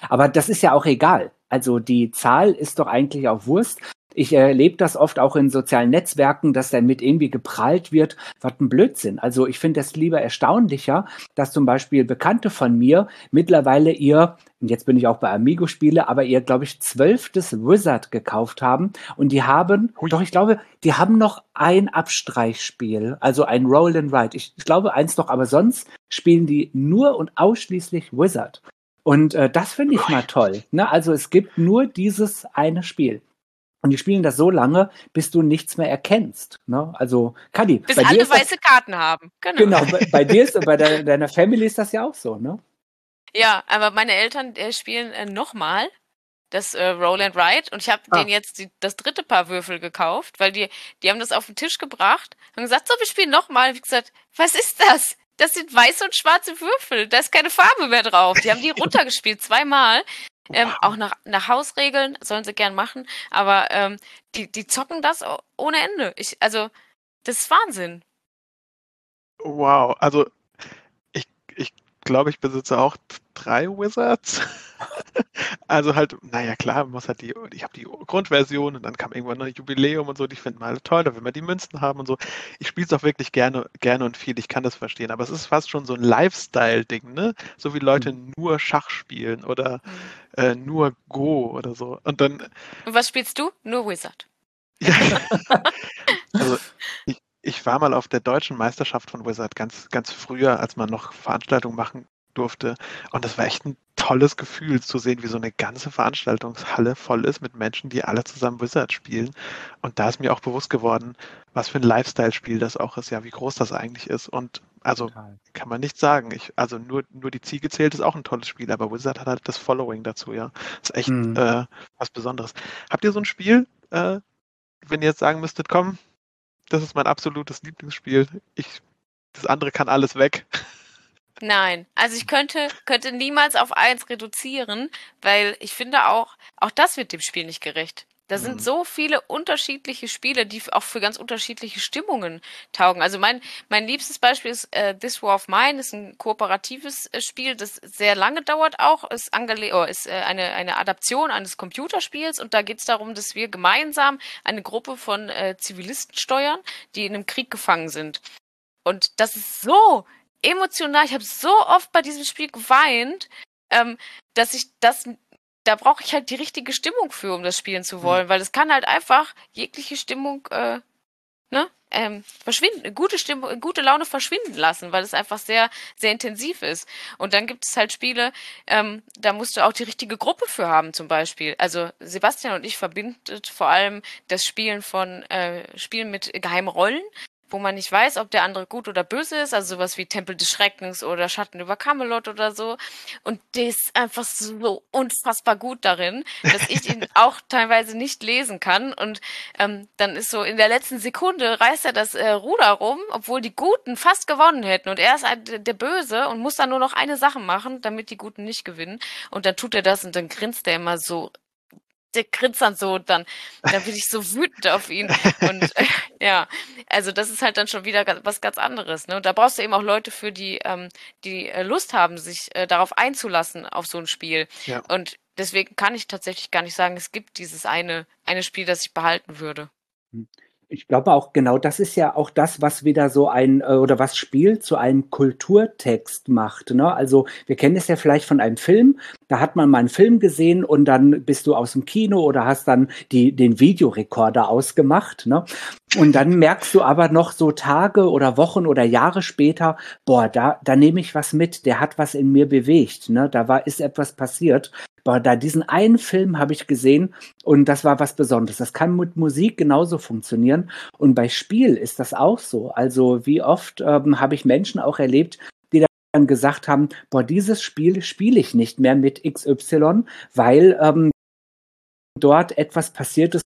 Aber das ist ja auch egal. Also, die Zahl ist doch eigentlich auch Wurst ich erlebe das oft auch in sozialen Netzwerken, dass dann mit irgendwie geprahlt wird, was ein Blödsinn. Also ich finde es lieber erstaunlicher, dass zum Beispiel Bekannte von mir mittlerweile ihr, und jetzt bin ich auch bei Amigo-Spiele, aber ihr, glaube ich, zwölftes Wizard gekauft haben und die haben, Ui. doch ich glaube, die haben noch ein Abstreichspiel, also ein Roll and Ride. Ich, ich glaube eins noch, aber sonst spielen die nur und ausschließlich Wizard. Und äh, das finde ich mal toll. Ne? Also es gibt nur dieses eine Spiel. Und die spielen das so lange, bis du nichts mehr erkennst. Ne? Also, Kadi. Bis alle weiße das, Karten haben. Genau. Genau, bei, bei dir ist, bei de, deiner Family ist das ja auch so, ne? Ja, aber meine Eltern äh, spielen äh, nochmal das äh, Roll and Ride und ich habe ah. denen jetzt die, das dritte Paar Würfel gekauft, weil die, die haben das auf den Tisch gebracht und gesagt, so, wir spielen nochmal. Ich gesagt, was ist das? Das sind weiße und schwarze Würfel. Da ist keine Farbe mehr drauf. Die haben die runtergespielt zweimal. Ähm, auch nach, nach Hausregeln sollen sie gern machen, aber ähm, die, die zocken das ohne Ende. Ich, also, das ist Wahnsinn. Wow, also ich, ich glaube, ich besitze auch drei Wizards. Also halt, naja klar, man muss halt die, ich habe die Grundversion und dann kam irgendwann noch ein Jubiläum und so, die finden alle toll, da will man die Münzen haben und so. Ich spiele es auch wirklich gerne, gerne und viel, ich kann das verstehen, aber es ist fast schon so ein Lifestyle-Ding, ne? So wie Leute mhm. nur Schach spielen oder mhm. äh, nur Go oder so. Und dann. Und was spielst du? Nur Wizard. Ja. also ich, ich war mal auf der deutschen Meisterschaft von Wizard ganz, ganz früher, als man noch Veranstaltungen machen durfte. Und das war echt ein tolles Gefühl zu sehen, wie so eine ganze Veranstaltungshalle voll ist mit Menschen, die alle zusammen Wizard spielen. Und da ist mir auch bewusst geworden, was für ein Lifestyle-Spiel das auch ist, ja, wie groß das eigentlich ist. Und also Total. kann man nicht sagen. Ich, also nur, nur die Ziege zählt ist auch ein tolles Spiel, aber Wizard hat halt das Following dazu, ja. Das ist echt mhm. äh, was Besonderes. Habt ihr so ein Spiel, äh, wenn ihr jetzt sagen müsstet, komm, das ist mein absolutes Lieblingsspiel. Ich, das andere kann alles weg. Nein, also ich könnte, könnte niemals auf eins reduzieren, weil ich finde auch, auch das wird dem Spiel nicht gerecht. Da sind so viele unterschiedliche Spiele, die auch für ganz unterschiedliche Stimmungen taugen. Also mein, mein liebstes Beispiel ist äh, This War of Mine, ist ein kooperatives äh, Spiel, das sehr lange dauert auch, ist, angele oh, ist äh, eine, eine Adaption eines Computerspiels. Und da geht es darum, dass wir gemeinsam eine Gruppe von äh, Zivilisten steuern, die in einem Krieg gefangen sind. Und das ist so emotional, ich habe so oft bei diesem Spiel geweint, ähm, dass ich das da brauche ich halt die richtige Stimmung für, um das spielen zu wollen, mhm. weil es kann halt einfach jegliche Stimmung, äh, ne, ähm, verschwinden, gute Stimmung, gute Laune verschwinden lassen, weil es einfach sehr, sehr intensiv ist. Und dann gibt es halt Spiele, ähm, da musst du auch die richtige Gruppe für haben, zum Beispiel. Also Sebastian und ich verbindet vor allem das Spielen von äh, Spielen mit geheimen Rollen wo man nicht weiß, ob der andere gut oder böse ist, also sowas wie Tempel des Schreckens oder Schatten über Camelot oder so. Und der ist einfach so unfassbar gut darin, dass ich ihn auch teilweise nicht lesen kann. Und ähm, dann ist so in der letzten Sekunde reißt er das äh, Ruder rum, obwohl die Guten fast gewonnen hätten. Und er ist ein, der Böse und muss dann nur noch eine Sache machen, damit die Guten nicht gewinnen. Und dann tut er das und dann grinst er immer so der grinst dann so, dann, dann bin ich so wütend auf ihn. Und äh, ja, also das ist halt dann schon wieder was ganz anderes. Ne? Und da brauchst du eben auch Leute für, die, ähm, die äh, Lust haben, sich äh, darauf einzulassen, auf so ein Spiel. Ja. Und deswegen kann ich tatsächlich gar nicht sagen, es gibt dieses eine, eine Spiel, das ich behalten würde. Hm ich glaube auch genau, das ist ja auch das, was wieder so ein äh, oder was Spiel zu einem Kulturtext macht. Ne? Also wir kennen es ja vielleicht von einem Film, da hat man mal einen Film gesehen und dann bist du aus dem Kino oder hast dann die, den Videorekorder ausgemacht. Ne? Und dann merkst du aber noch so Tage oder Wochen oder Jahre später, boah, da, da nehme ich was mit, der hat was in mir bewegt. Ne? Da war, ist etwas passiert. Aber da diesen einen Film habe ich gesehen und das war was Besonderes. Das kann mit Musik genauso funktionieren. Und bei Spiel ist das auch so. Also wie oft ähm, habe ich Menschen auch erlebt, die dann gesagt haben, boah, dieses Spiel spiele ich nicht mehr mit XY, weil ähm, dort etwas passiert ist,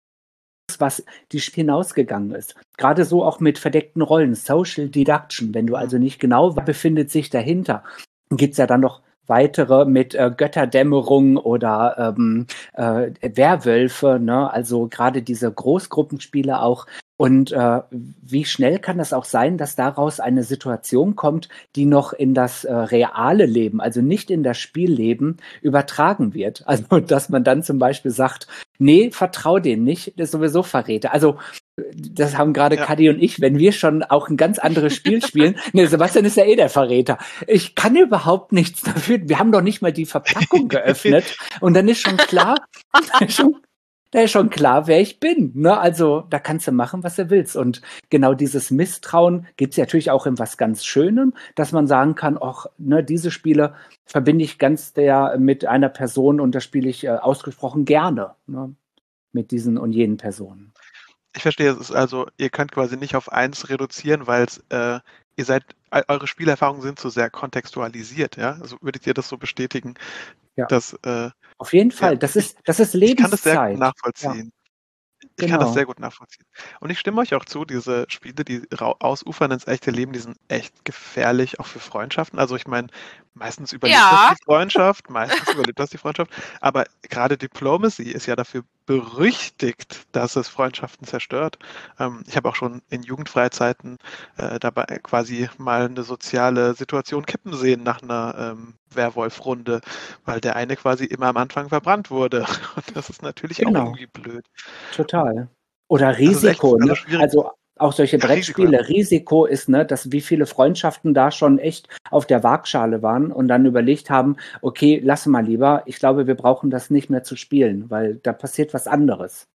was die hinausgegangen ist. Gerade so auch mit verdeckten Rollen, Social Deduction, wenn du also nicht genau befindet sich dahinter, gibt es ja dann noch weitere mit äh, Götterdämmerung oder ähm, äh, Werwölfe, ne? also gerade diese Großgruppenspiele auch. Und äh, wie schnell kann das auch sein, dass daraus eine Situation kommt, die noch in das äh, reale Leben, also nicht in das Spielleben, übertragen wird? Also, dass man dann zum Beispiel sagt, nee, vertrau dem nicht, das ist sowieso Verräter. Also das haben gerade ja. Kadi und ich, wenn wir schon auch ein ganz anderes Spiel spielen. ne, Sebastian ist ja eh der Verräter. Ich kann überhaupt nichts dafür. Wir haben doch nicht mal die Verpackung geöffnet. Und dann ist schon klar, schon, da ist schon klar, wer ich bin. Ne? Also da kannst du machen, was du willst. Und genau dieses Misstrauen gibt es natürlich auch in was ganz Schönem, dass man sagen kann, ach, ne, diese Spiele verbinde ich ganz der mit einer Person und das spiele ich äh, ausgesprochen gerne ne? mit diesen und jenen Personen. Ich verstehe, es ist also, ihr könnt quasi nicht auf eins reduzieren, weil äh, ihr seid, eure Spielerfahrungen sind so sehr kontextualisiert, ja? Also würdet ihr das so bestätigen? Ja. Dass, äh, Auf jeden Fall, ja, das ist, das ist Lebenszeit. Ich kann das sehr gut nachvollziehen. Ja. Ich genau. kann das genau. sehr gut nachvollziehen. Und ich stimme euch auch zu, diese Spiele, die ausufern ins echte Leben, die sind echt gefährlich, auch für Freundschaften. Also ich meine, meistens überlebt ja. das die Freundschaft, meistens überlebt das die Freundschaft. Aber gerade Diplomacy ist ja dafür berüchtigt, dass es Freundschaften zerstört. Ähm, ich habe auch schon in Jugendfreizeiten äh, dabei quasi mal eine soziale Situation kippen sehen nach einer ähm, Werwolf-Runde, weil der eine quasi immer am Anfang verbrannt wurde. Und das ist natürlich genau. auch irgendwie blöd. Total. Oder Risiko, ne? Also auch solche Brettspiele. Risiko ist, ne, dass wie viele Freundschaften da schon echt auf der Waagschale waren und dann überlegt haben, okay, lass mal lieber. Ich glaube, wir brauchen das nicht mehr zu spielen, weil da passiert was anderes.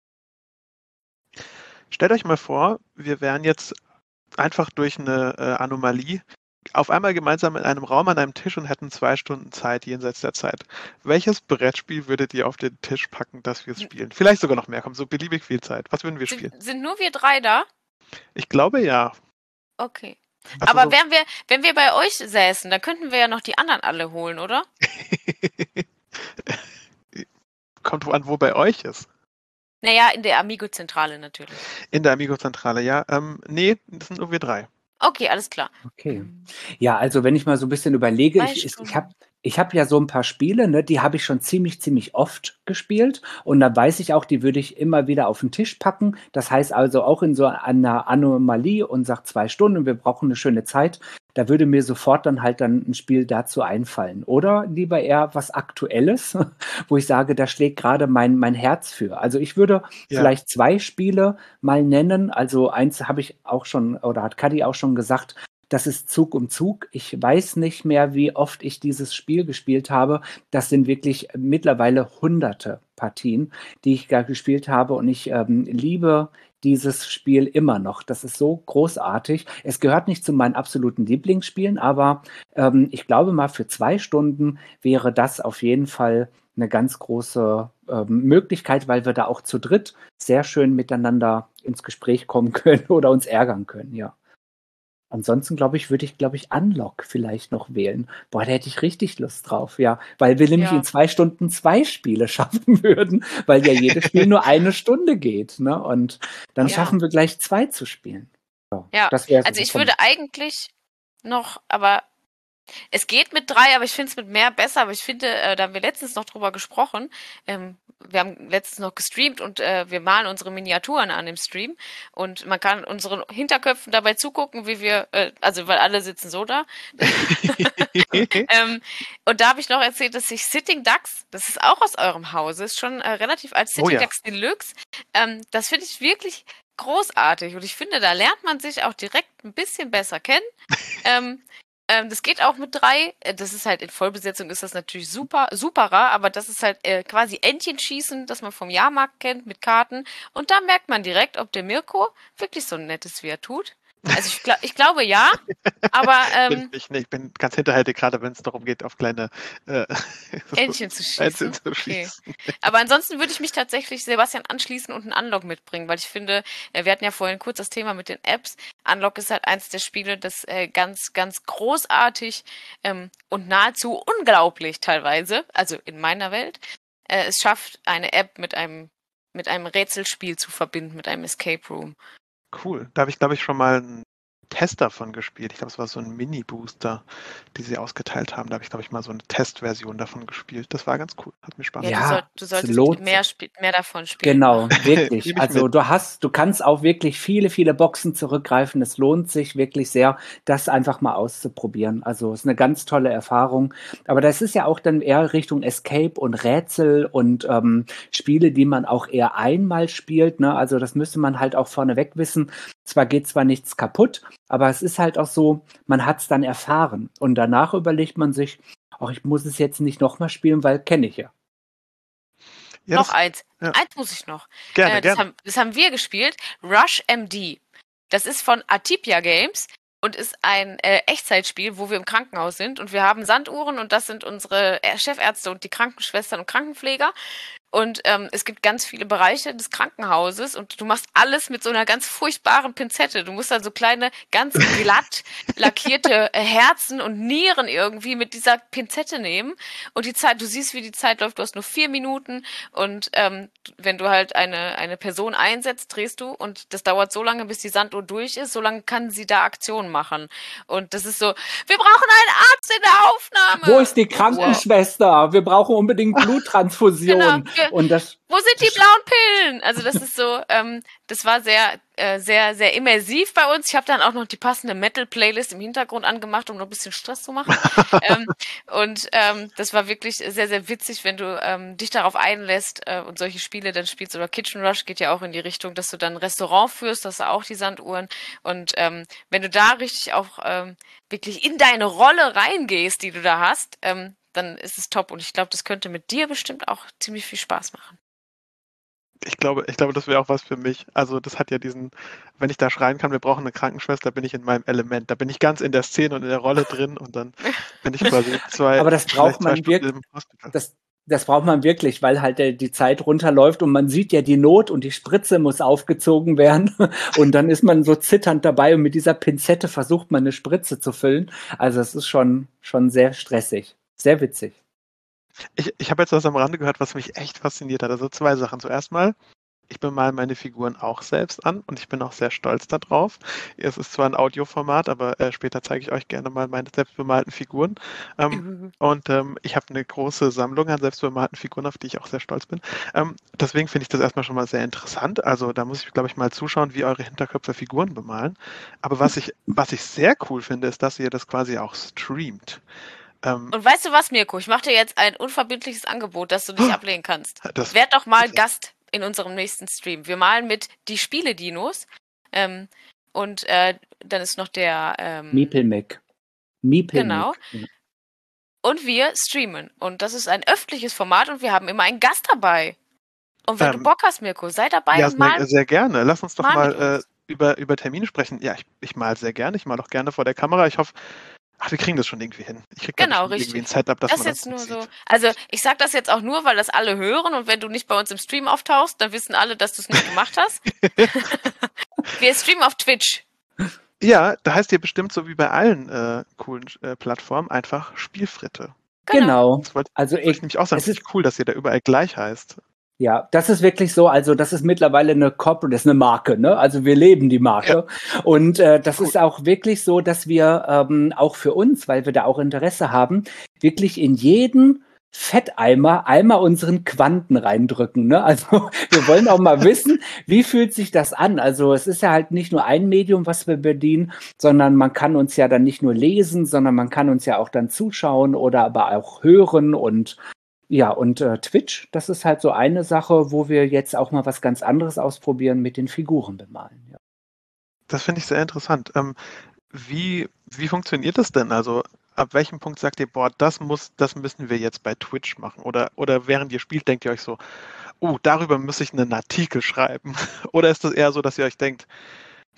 Stellt euch mal vor, wir wären jetzt einfach durch eine äh, Anomalie auf einmal gemeinsam in einem Raum an einem Tisch und hätten zwei Stunden Zeit jenseits der Zeit. Welches Brettspiel würdet ihr auf den Tisch packen, dass wir es spielen? Vielleicht sogar noch mehr, kommt so beliebig viel Zeit. Was würden wir spielen? Sind, sind nur wir drei da? Ich glaube ja. Okay. Also Aber so wenn wir, wenn wir bei euch säßen, dann könnten wir ja noch die anderen alle holen, oder? Kommt an, wo bei euch ist. Naja, in der Amigo-Zentrale natürlich. In der Amigo-Zentrale, ja. Ähm, nee, das sind nur wir drei. Okay, alles klar. Okay. Ja, also wenn ich mal so ein bisschen überlege, ich, ich habe ich habe ja so ein paar Spiele, ne, die habe ich schon ziemlich, ziemlich oft gespielt. Und da weiß ich auch, die würde ich immer wieder auf den Tisch packen. Das heißt also auch in so einer Anomalie und sagt zwei Stunden, wir brauchen eine schöne Zeit. Da würde mir sofort dann halt dann ein Spiel dazu einfallen. Oder lieber eher was Aktuelles, wo ich sage, da schlägt gerade mein, mein Herz für. Also ich würde ja. vielleicht zwei Spiele mal nennen. Also eins habe ich auch schon, oder hat Kadi auch schon gesagt, das ist Zug um Zug. Ich weiß nicht mehr, wie oft ich dieses Spiel gespielt habe. Das sind wirklich mittlerweile hunderte Partien, die ich da gespielt habe. Und ich ähm, liebe dieses Spiel immer noch. Das ist so großartig. Es gehört nicht zu meinen absoluten Lieblingsspielen, aber ähm, ich glaube mal, für zwei Stunden wäre das auf jeden Fall eine ganz große ähm, Möglichkeit, weil wir da auch zu dritt sehr schön miteinander ins Gespräch kommen können oder uns ärgern können, ja. Ansonsten glaube ich, würde ich, glaube ich, Unlock vielleicht noch wählen. Boah, da hätte ich richtig Lust drauf, ja. Weil wir nämlich ja. in zwei Stunden zwei Spiele schaffen würden, weil ja jedes Spiel nur eine Stunde geht. Ne? Und dann ja. schaffen wir gleich zwei zu spielen. So, ja, also ich würde eigentlich noch, aber es geht mit drei, aber ich finde es mit mehr besser. Aber ich finde, äh, da haben wir letztens noch drüber gesprochen. Ähm, wir haben letztens noch gestreamt und äh, wir malen unsere Miniaturen an dem Stream. Und man kann unseren Hinterköpfen dabei zugucken, wie wir, äh, also weil alle sitzen so da. ähm, und da habe ich noch erzählt, dass sich Sitting Ducks, das ist auch aus eurem Hause, ist schon äh, relativ als Sitting oh, ja. Ducks Deluxe. Ähm, das finde ich wirklich großartig. Und ich finde, da lernt man sich auch direkt ein bisschen besser kennen. ähm, ähm, das geht auch mit drei. Äh, das ist halt in Vollbesetzung ist das natürlich super, superer, aber das ist halt äh, quasi Entchenschießen, das man vom Jahrmarkt kennt mit Karten. Und da merkt man direkt, ob der Mirko wirklich so ein nettes wie er tut. Also ich, glaub, ich glaube ja, aber ähm, ich, ich, bin ganz hinterhältig, gerade wenn es darum geht, auf kleine äh, Entchen zu schießen. Entchen zu schießen. Okay. Aber ansonsten würde ich mich tatsächlich Sebastian anschließen und einen Unlock mitbringen, weil ich finde, äh, wir hatten ja vorhin kurz das Thema mit den Apps. Unlock ist halt eins der Spiele, das äh, ganz, ganz großartig ähm, und nahezu unglaublich teilweise, also in meiner Welt, äh, es schafft, eine App mit einem mit einem Rätselspiel zu verbinden, mit einem Escape Room. Cool. Da habe ich, glaube ich, schon mal einen Test davon gespielt. Ich glaube, es war so ein Mini-Booster, die sie ausgeteilt haben. Da habe ich, glaube ich, mal so eine Testversion davon gespielt. Das war ganz cool. Hat mir Spaß gemacht. Ja, du, soll, du solltest mehr, mehr, davon spielen. Genau, wirklich. also du hast, du kannst auch wirklich viele, viele Boxen zurückgreifen. Es lohnt sich wirklich sehr, das einfach mal auszuprobieren. Also es ist eine ganz tolle Erfahrung. Aber das ist ja auch dann eher Richtung Escape und Rätsel und ähm, Spiele, die man auch eher einmal spielt. Ne? Also das müsste man halt auch vorneweg wissen. Zwar geht zwar nichts kaputt, aber es ist halt auch so, man hat es dann erfahren. Und danach überlegt man sich, auch ich muss es jetzt nicht nochmal spielen, weil kenne ich ja. ja noch eins. Ja. Eins muss ich noch. Gerne, äh, das, gerne. Haben, das haben wir gespielt. Rush MD. Das ist von Atipia Games und ist ein äh, Echtzeitspiel, wo wir im Krankenhaus sind und wir haben Sanduhren und das sind unsere Chefärzte und die Krankenschwestern und Krankenpfleger und ähm, es gibt ganz viele Bereiche des Krankenhauses und du machst alles mit so einer ganz furchtbaren Pinzette. Du musst dann so kleine, ganz glatt lackierte äh, Herzen und Nieren irgendwie mit dieser Pinzette nehmen. Und die Zeit, du siehst, wie die Zeit läuft. Du hast nur vier Minuten und ähm, wenn du halt eine, eine Person einsetzt, drehst du und das dauert so lange, bis die Sanduhr durch ist. So lange kann sie da Aktionen machen. Und das ist so, wir brauchen einen Arzt in der Aufnahme. Wo ist die Krankenschwester? Wow. Wir brauchen unbedingt Bluttransfusion. Genau und das, Wo sind die blauen Pillen? Also das ist so, ähm, das war sehr, äh, sehr, sehr immersiv bei uns. Ich habe dann auch noch die passende Metal-Playlist im Hintergrund angemacht, um noch ein bisschen Stress zu machen. ähm, und ähm, das war wirklich sehr, sehr witzig, wenn du ähm, dich darauf einlässt äh, und solche Spiele dann spielst. Oder Kitchen Rush geht ja auch in die Richtung, dass du dann ein Restaurant führst, das auch die Sanduhren. Und ähm, wenn du da richtig auch ähm, wirklich in deine Rolle reingehst, die du da hast, ähm, dann ist es top. Und ich glaube, das könnte mit dir bestimmt auch ziemlich viel Spaß machen. Ich glaube, ich glaube, das wäre auch was für mich. Also das hat ja diesen, wenn ich da schreien kann, wir brauchen eine Krankenschwester, bin ich in meinem Element. Da bin ich ganz in der Szene und in der Rolle drin und dann bin ich quasi zwei. Aber das braucht man wirklich. Das, das braucht man wirklich, weil halt der, die Zeit runterläuft und man sieht ja die Not und die Spritze muss aufgezogen werden und dann ist man so zitternd dabei und mit dieser Pinzette versucht man eine Spritze zu füllen. Also es ist schon, schon sehr stressig. Sehr witzig. Ich, ich habe jetzt was am Rande gehört, was mich echt fasziniert hat. Also zwei Sachen. Zuerst mal, ich bemale meine Figuren auch selbst an und ich bin auch sehr stolz darauf. Es ist zwar ein Audioformat, aber äh, später zeige ich euch gerne mal meine selbstbemalten Figuren. Ähm. Und ähm, ich habe eine große Sammlung an selbstbemalten Figuren, auf die ich auch sehr stolz bin. Ähm, deswegen finde ich das erstmal schon mal sehr interessant. Also da muss ich, glaube ich, mal zuschauen, wie eure Hinterköpfe Figuren bemalen. Aber was ich, was ich sehr cool finde, ist, dass ihr das quasi auch streamt. Ähm, und weißt du was, Mirko? Ich mache dir jetzt ein unverbindliches Angebot, das du nicht ablehnen kannst. Das, Werd doch mal Gast in unserem nächsten Stream. Wir malen mit die Spiele-Dinos. Ähm, und äh, dann ist noch der ähm, Miepelmeck. Miepelmeck. Genau. Und wir streamen. Und das ist ein öffentliches Format und wir haben immer einen Gast dabei. Und wenn ähm, du Bock hast, Mirko, sei dabei. Ja, mal, sehr gerne. Lass uns doch mal, mal äh, über, über Termine sprechen. Ja, ich, ich mal sehr gerne. Ich mal auch gerne vor der Kamera. Ich hoffe, Ach, wir kriegen das schon irgendwie hin. Ich krieg genau, richtig. irgendwie ein Setup, dass das man jetzt das nur sieht. so. Also ich sage das jetzt auch nur, weil das alle hören und wenn du nicht bei uns im Stream auftauchst, dann wissen alle, dass du es nicht gemacht hast. wir streamen auf Twitch. Ja, da heißt ihr bestimmt so wie bei allen äh, coolen äh, Plattformen einfach Spielfritte. Genau. genau. wollte, also ich, ich nämlich auch sagen, es ist cool, dass ihr da überall gleich heißt. Ja, das ist wirklich so. Also das ist mittlerweile eine Corporate, das ist eine Marke. Ne? Also wir leben die Marke. Ja. Und äh, das Gut. ist auch wirklich so, dass wir ähm, auch für uns, weil wir da auch Interesse haben, wirklich in jeden Fetteimer einmal unseren Quanten reindrücken. Ne? Also wir wollen auch mal wissen, wie fühlt sich das an? Also es ist ja halt nicht nur ein Medium, was wir bedienen, sondern man kann uns ja dann nicht nur lesen, sondern man kann uns ja auch dann zuschauen oder aber auch hören und ja, und äh, Twitch, das ist halt so eine Sache, wo wir jetzt auch mal was ganz anderes ausprobieren mit den Figuren bemalen. Ja. Das finde ich sehr interessant. Ähm, wie, wie funktioniert das denn? Also ab welchem Punkt sagt ihr, boah, das muss, das müssen wir jetzt bei Twitch machen? Oder, oder während ihr spielt, denkt ihr euch so, oh, darüber muss ich einen Artikel schreiben? oder ist das eher so, dass ihr euch denkt,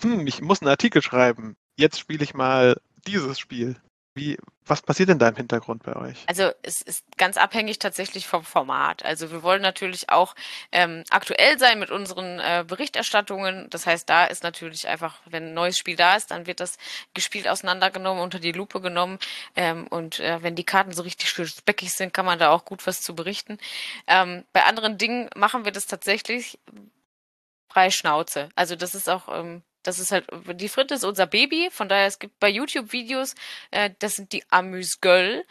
hm, ich muss einen Artikel schreiben, jetzt spiele ich mal dieses Spiel? Wie, was passiert in deinem Hintergrund bei euch? Also es ist ganz abhängig tatsächlich vom Format. Also wir wollen natürlich auch ähm, aktuell sein mit unseren äh, Berichterstattungen. Das heißt, da ist natürlich einfach, wenn ein neues Spiel da ist, dann wird das gespielt auseinandergenommen, unter die Lupe genommen. Ähm, und äh, wenn die Karten so richtig schön speckig sind, kann man da auch gut was zu berichten. Ähm, bei anderen Dingen machen wir das tatsächlich frei Schnauze. Also das ist auch ähm, das ist halt, die Fritte ist unser Baby, von daher es gibt bei YouTube Videos, äh, das sind die Amüsgöl,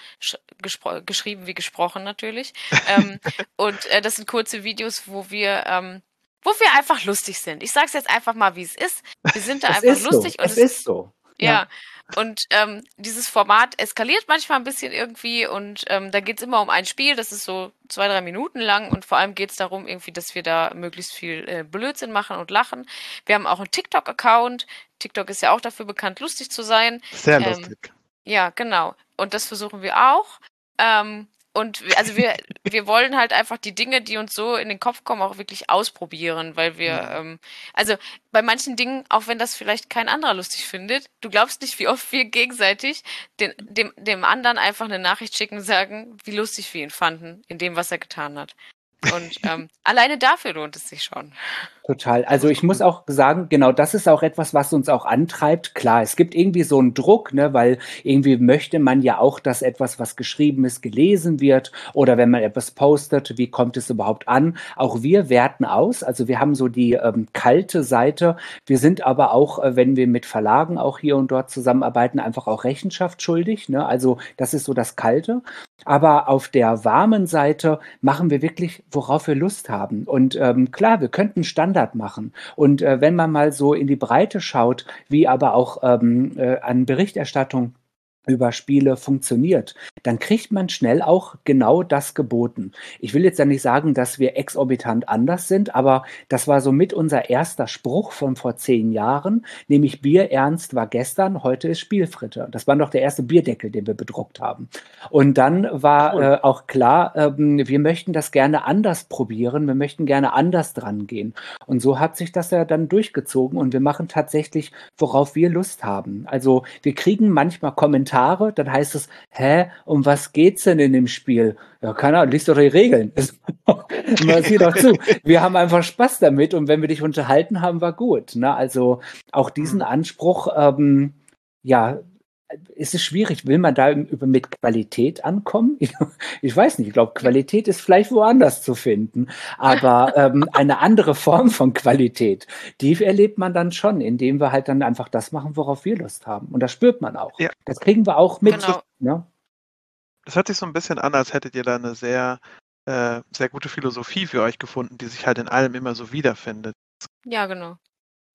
geschrieben wie gesprochen natürlich. ähm, und äh, das sind kurze Videos, wo wir, ähm, wo wir einfach lustig sind. Ich sag's jetzt einfach mal, wie es ist. Wir sind da es einfach lustig so. und es, es ist so. Ja. ja. Und ähm, dieses Format eskaliert manchmal ein bisschen irgendwie und ähm, da geht's immer um ein Spiel, das ist so zwei, drei Minuten lang und vor allem geht's darum, irgendwie, dass wir da möglichst viel äh, Blödsinn machen und lachen. Wir haben auch einen TikTok-Account. TikTok ist ja auch dafür bekannt, lustig zu sein. Sehr ähm, lustig. Ja, genau. Und das versuchen wir auch. Ähm, und also wir, wir wollen halt einfach die Dinge, die uns so in den Kopf kommen, auch wirklich ausprobieren, weil wir, ja. ähm, also bei manchen Dingen, auch wenn das vielleicht kein anderer lustig findet, du glaubst nicht, wie oft wir gegenseitig den, dem, dem anderen einfach eine Nachricht schicken und sagen, wie lustig wir ihn fanden in dem, was er getan hat. Und ähm, alleine dafür lohnt es sich schon. Total. Also ich muss auch sagen, genau das ist auch etwas, was uns auch antreibt. Klar, es gibt irgendwie so einen Druck, ne, weil irgendwie möchte man ja auch, dass etwas, was geschrieben ist, gelesen wird. Oder wenn man etwas postet, wie kommt es überhaupt an? Auch wir werten aus. Also wir haben so die ähm, kalte Seite. Wir sind aber auch, äh, wenn wir mit Verlagen auch hier und dort zusammenarbeiten, einfach auch Rechenschaft schuldig. Ne? Also das ist so das Kalte. Aber auf der warmen Seite machen wir wirklich, worauf wir Lust haben. Und ähm, klar, wir könnten Standard machen. Und äh, wenn man mal so in die Breite schaut, wie aber auch ähm, äh, an Berichterstattung über Spiele funktioniert, dann kriegt man schnell auch genau das geboten. Ich will jetzt ja nicht sagen, dass wir exorbitant anders sind, aber das war so mit unser erster Spruch von vor zehn Jahren, nämlich Bier ernst war gestern, heute ist Spielfritte. Das war noch der erste Bierdeckel, den wir bedruckt haben. Und dann war cool. äh, auch klar, äh, wir möchten das gerne anders probieren, wir möchten gerne anders dran gehen. Und so hat sich das ja dann durchgezogen und wir machen tatsächlich, worauf wir Lust haben. Also wir kriegen manchmal Kommentare, Kommentare, dann heißt es, hä, um was geht's denn in dem Spiel? Ja, keine Ahnung, liest doch die Regeln. Man sieht doch zu. Wir haben einfach Spaß damit und wenn wir dich unterhalten haben, war gut. Ne? Also auch diesen mhm. Anspruch, ähm, ja, ist es schwierig. Will man da mit Qualität ankommen? Ich, ich weiß nicht. Ich glaube, Qualität ist vielleicht woanders zu finden. Aber ähm, eine andere Form von Qualität, die erlebt man dann schon, indem wir halt dann einfach das machen, worauf wir Lust haben. Und das spürt man auch. Ja. Das kriegen wir auch mit. Genau. Ne? Das hört sich so ein bisschen an, als hättet ihr da eine sehr, äh, sehr gute Philosophie für euch gefunden, die sich halt in allem immer so wiederfindet. Ja, genau.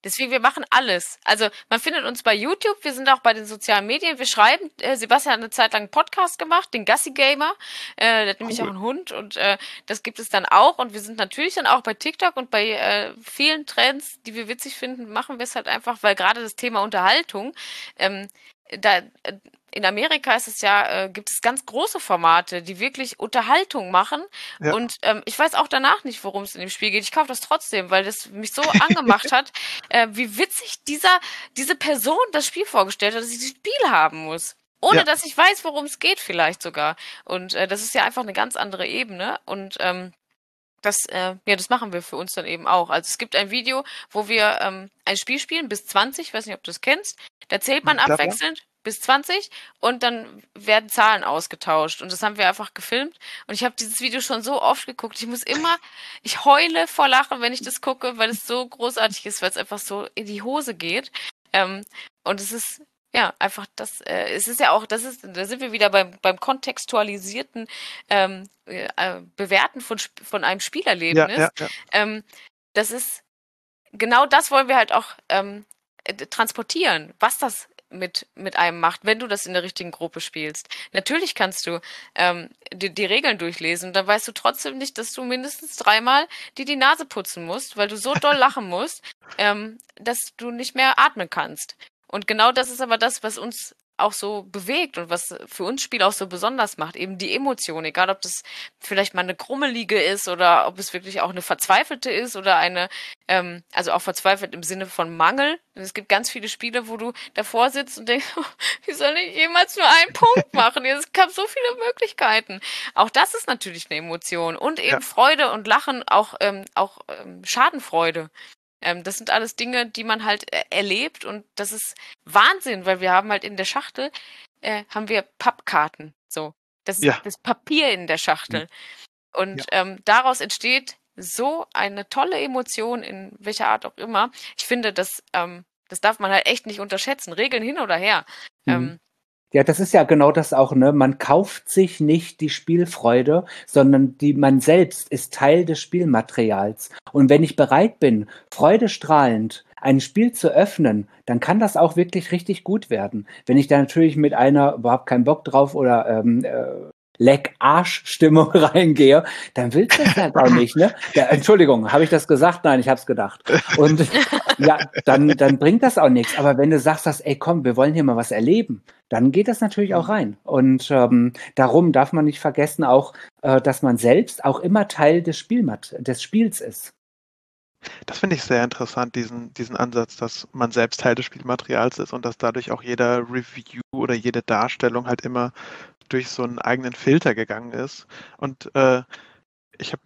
Deswegen, wir machen alles. Also man findet uns bei YouTube, wir sind auch bei den sozialen Medien. Wir schreiben, äh, Sebastian hat eine Zeit lang einen Podcast gemacht, den Gassi Gamer. Äh, der hat nämlich cool. auch einen Hund und äh, das gibt es dann auch. Und wir sind natürlich dann auch bei TikTok und bei äh, vielen Trends, die wir witzig finden, machen wir es halt einfach, weil gerade das Thema Unterhaltung, ähm, da, äh, in Amerika ist es ja, äh, gibt es ganz große Formate, die wirklich Unterhaltung machen. Ja. Und ähm, ich weiß auch danach nicht, worum es in dem Spiel geht. Ich kaufe das trotzdem, weil das mich so angemacht hat, äh, wie witzig dieser, diese Person das Spiel vorgestellt hat, dass ich das Spiel haben muss. Ohne ja. dass ich weiß, worum es geht, vielleicht sogar. Und äh, das ist ja einfach eine ganz andere Ebene. Und ähm, das, äh, ja, das machen wir für uns dann eben auch. Also es gibt ein Video, wo wir ähm, ein Spiel spielen bis 20, ich weiß nicht, ob du es kennst. Da zählt man abwechselnd bis 20 und dann werden Zahlen ausgetauscht. Und das haben wir einfach gefilmt. Und ich habe dieses Video schon so oft geguckt. Ich muss immer, ich heule vor Lachen, wenn ich das gucke, weil es so großartig ist, weil es einfach so in die Hose geht. Ähm, und es ist ja, einfach das, äh, es ist ja auch, das ist, da sind wir wieder beim, beim kontextualisierten ähm, äh, Bewerten von, von einem Spielerlebnis. Ja, ja, ja. Ähm, das ist, genau das wollen wir halt auch ähm, äh, transportieren, was das mit, mit einem macht, wenn du das in der richtigen Gruppe spielst. Natürlich kannst du ähm, die, die Regeln durchlesen, dann weißt du trotzdem nicht, dass du mindestens dreimal dir die Nase putzen musst, weil du so doll lachen musst, ähm, dass du nicht mehr atmen kannst. Und genau das ist aber das, was uns auch so bewegt und was für uns Spiel auch so besonders macht, eben die Emotion, egal ob das vielleicht mal eine krummelige ist oder ob es wirklich auch eine verzweifelte ist oder eine, ähm, also auch verzweifelt im Sinne von Mangel. Es gibt ganz viele Spiele, wo du davor sitzt und denkst, oh, wie soll ich jemals nur einen Punkt machen? Es gab so viele Möglichkeiten. Auch das ist natürlich eine Emotion und eben ja. Freude und Lachen, auch, ähm, auch ähm, Schadenfreude. Ähm, das sind alles Dinge, die man halt äh, erlebt und das ist Wahnsinn, weil wir haben halt in der Schachtel, äh, haben wir Pappkarten. So. Das ist ja. das Papier in der Schachtel. Mhm. Und ja. ähm, daraus entsteht so eine tolle Emotion, in welcher Art auch immer. Ich finde, das, ähm, das darf man halt echt nicht unterschätzen. Regeln hin oder her. Mhm. Ja, das ist ja genau das auch, ne? Man kauft sich nicht die Spielfreude, sondern die man selbst ist Teil des Spielmaterials. Und wenn ich bereit bin, freudestrahlend ein Spiel zu öffnen, dann kann das auch wirklich richtig gut werden. Wenn ich da natürlich mit einer überhaupt keinen Bock drauf oder ähm, äh, Leck-Arsch-Stimmung reingehe, dann willst du das halt auch nicht, ne? Ja, Entschuldigung, habe ich das gesagt? Nein, ich habe es gedacht. Und ja, dann, dann bringt das auch nichts. Aber wenn du sagst, dass, ey, komm, wir wollen hier mal was erleben, dann geht das natürlich auch rein. Und ähm, darum darf man nicht vergessen auch, äh, dass man selbst auch immer Teil des, Spielmat des Spiels ist. Das finde ich sehr interessant, diesen, diesen Ansatz, dass man selbst Teil des Spielmaterials ist und dass dadurch auch jeder Review oder jede Darstellung halt immer durch so einen eigenen Filter gegangen ist. Und äh, ich habe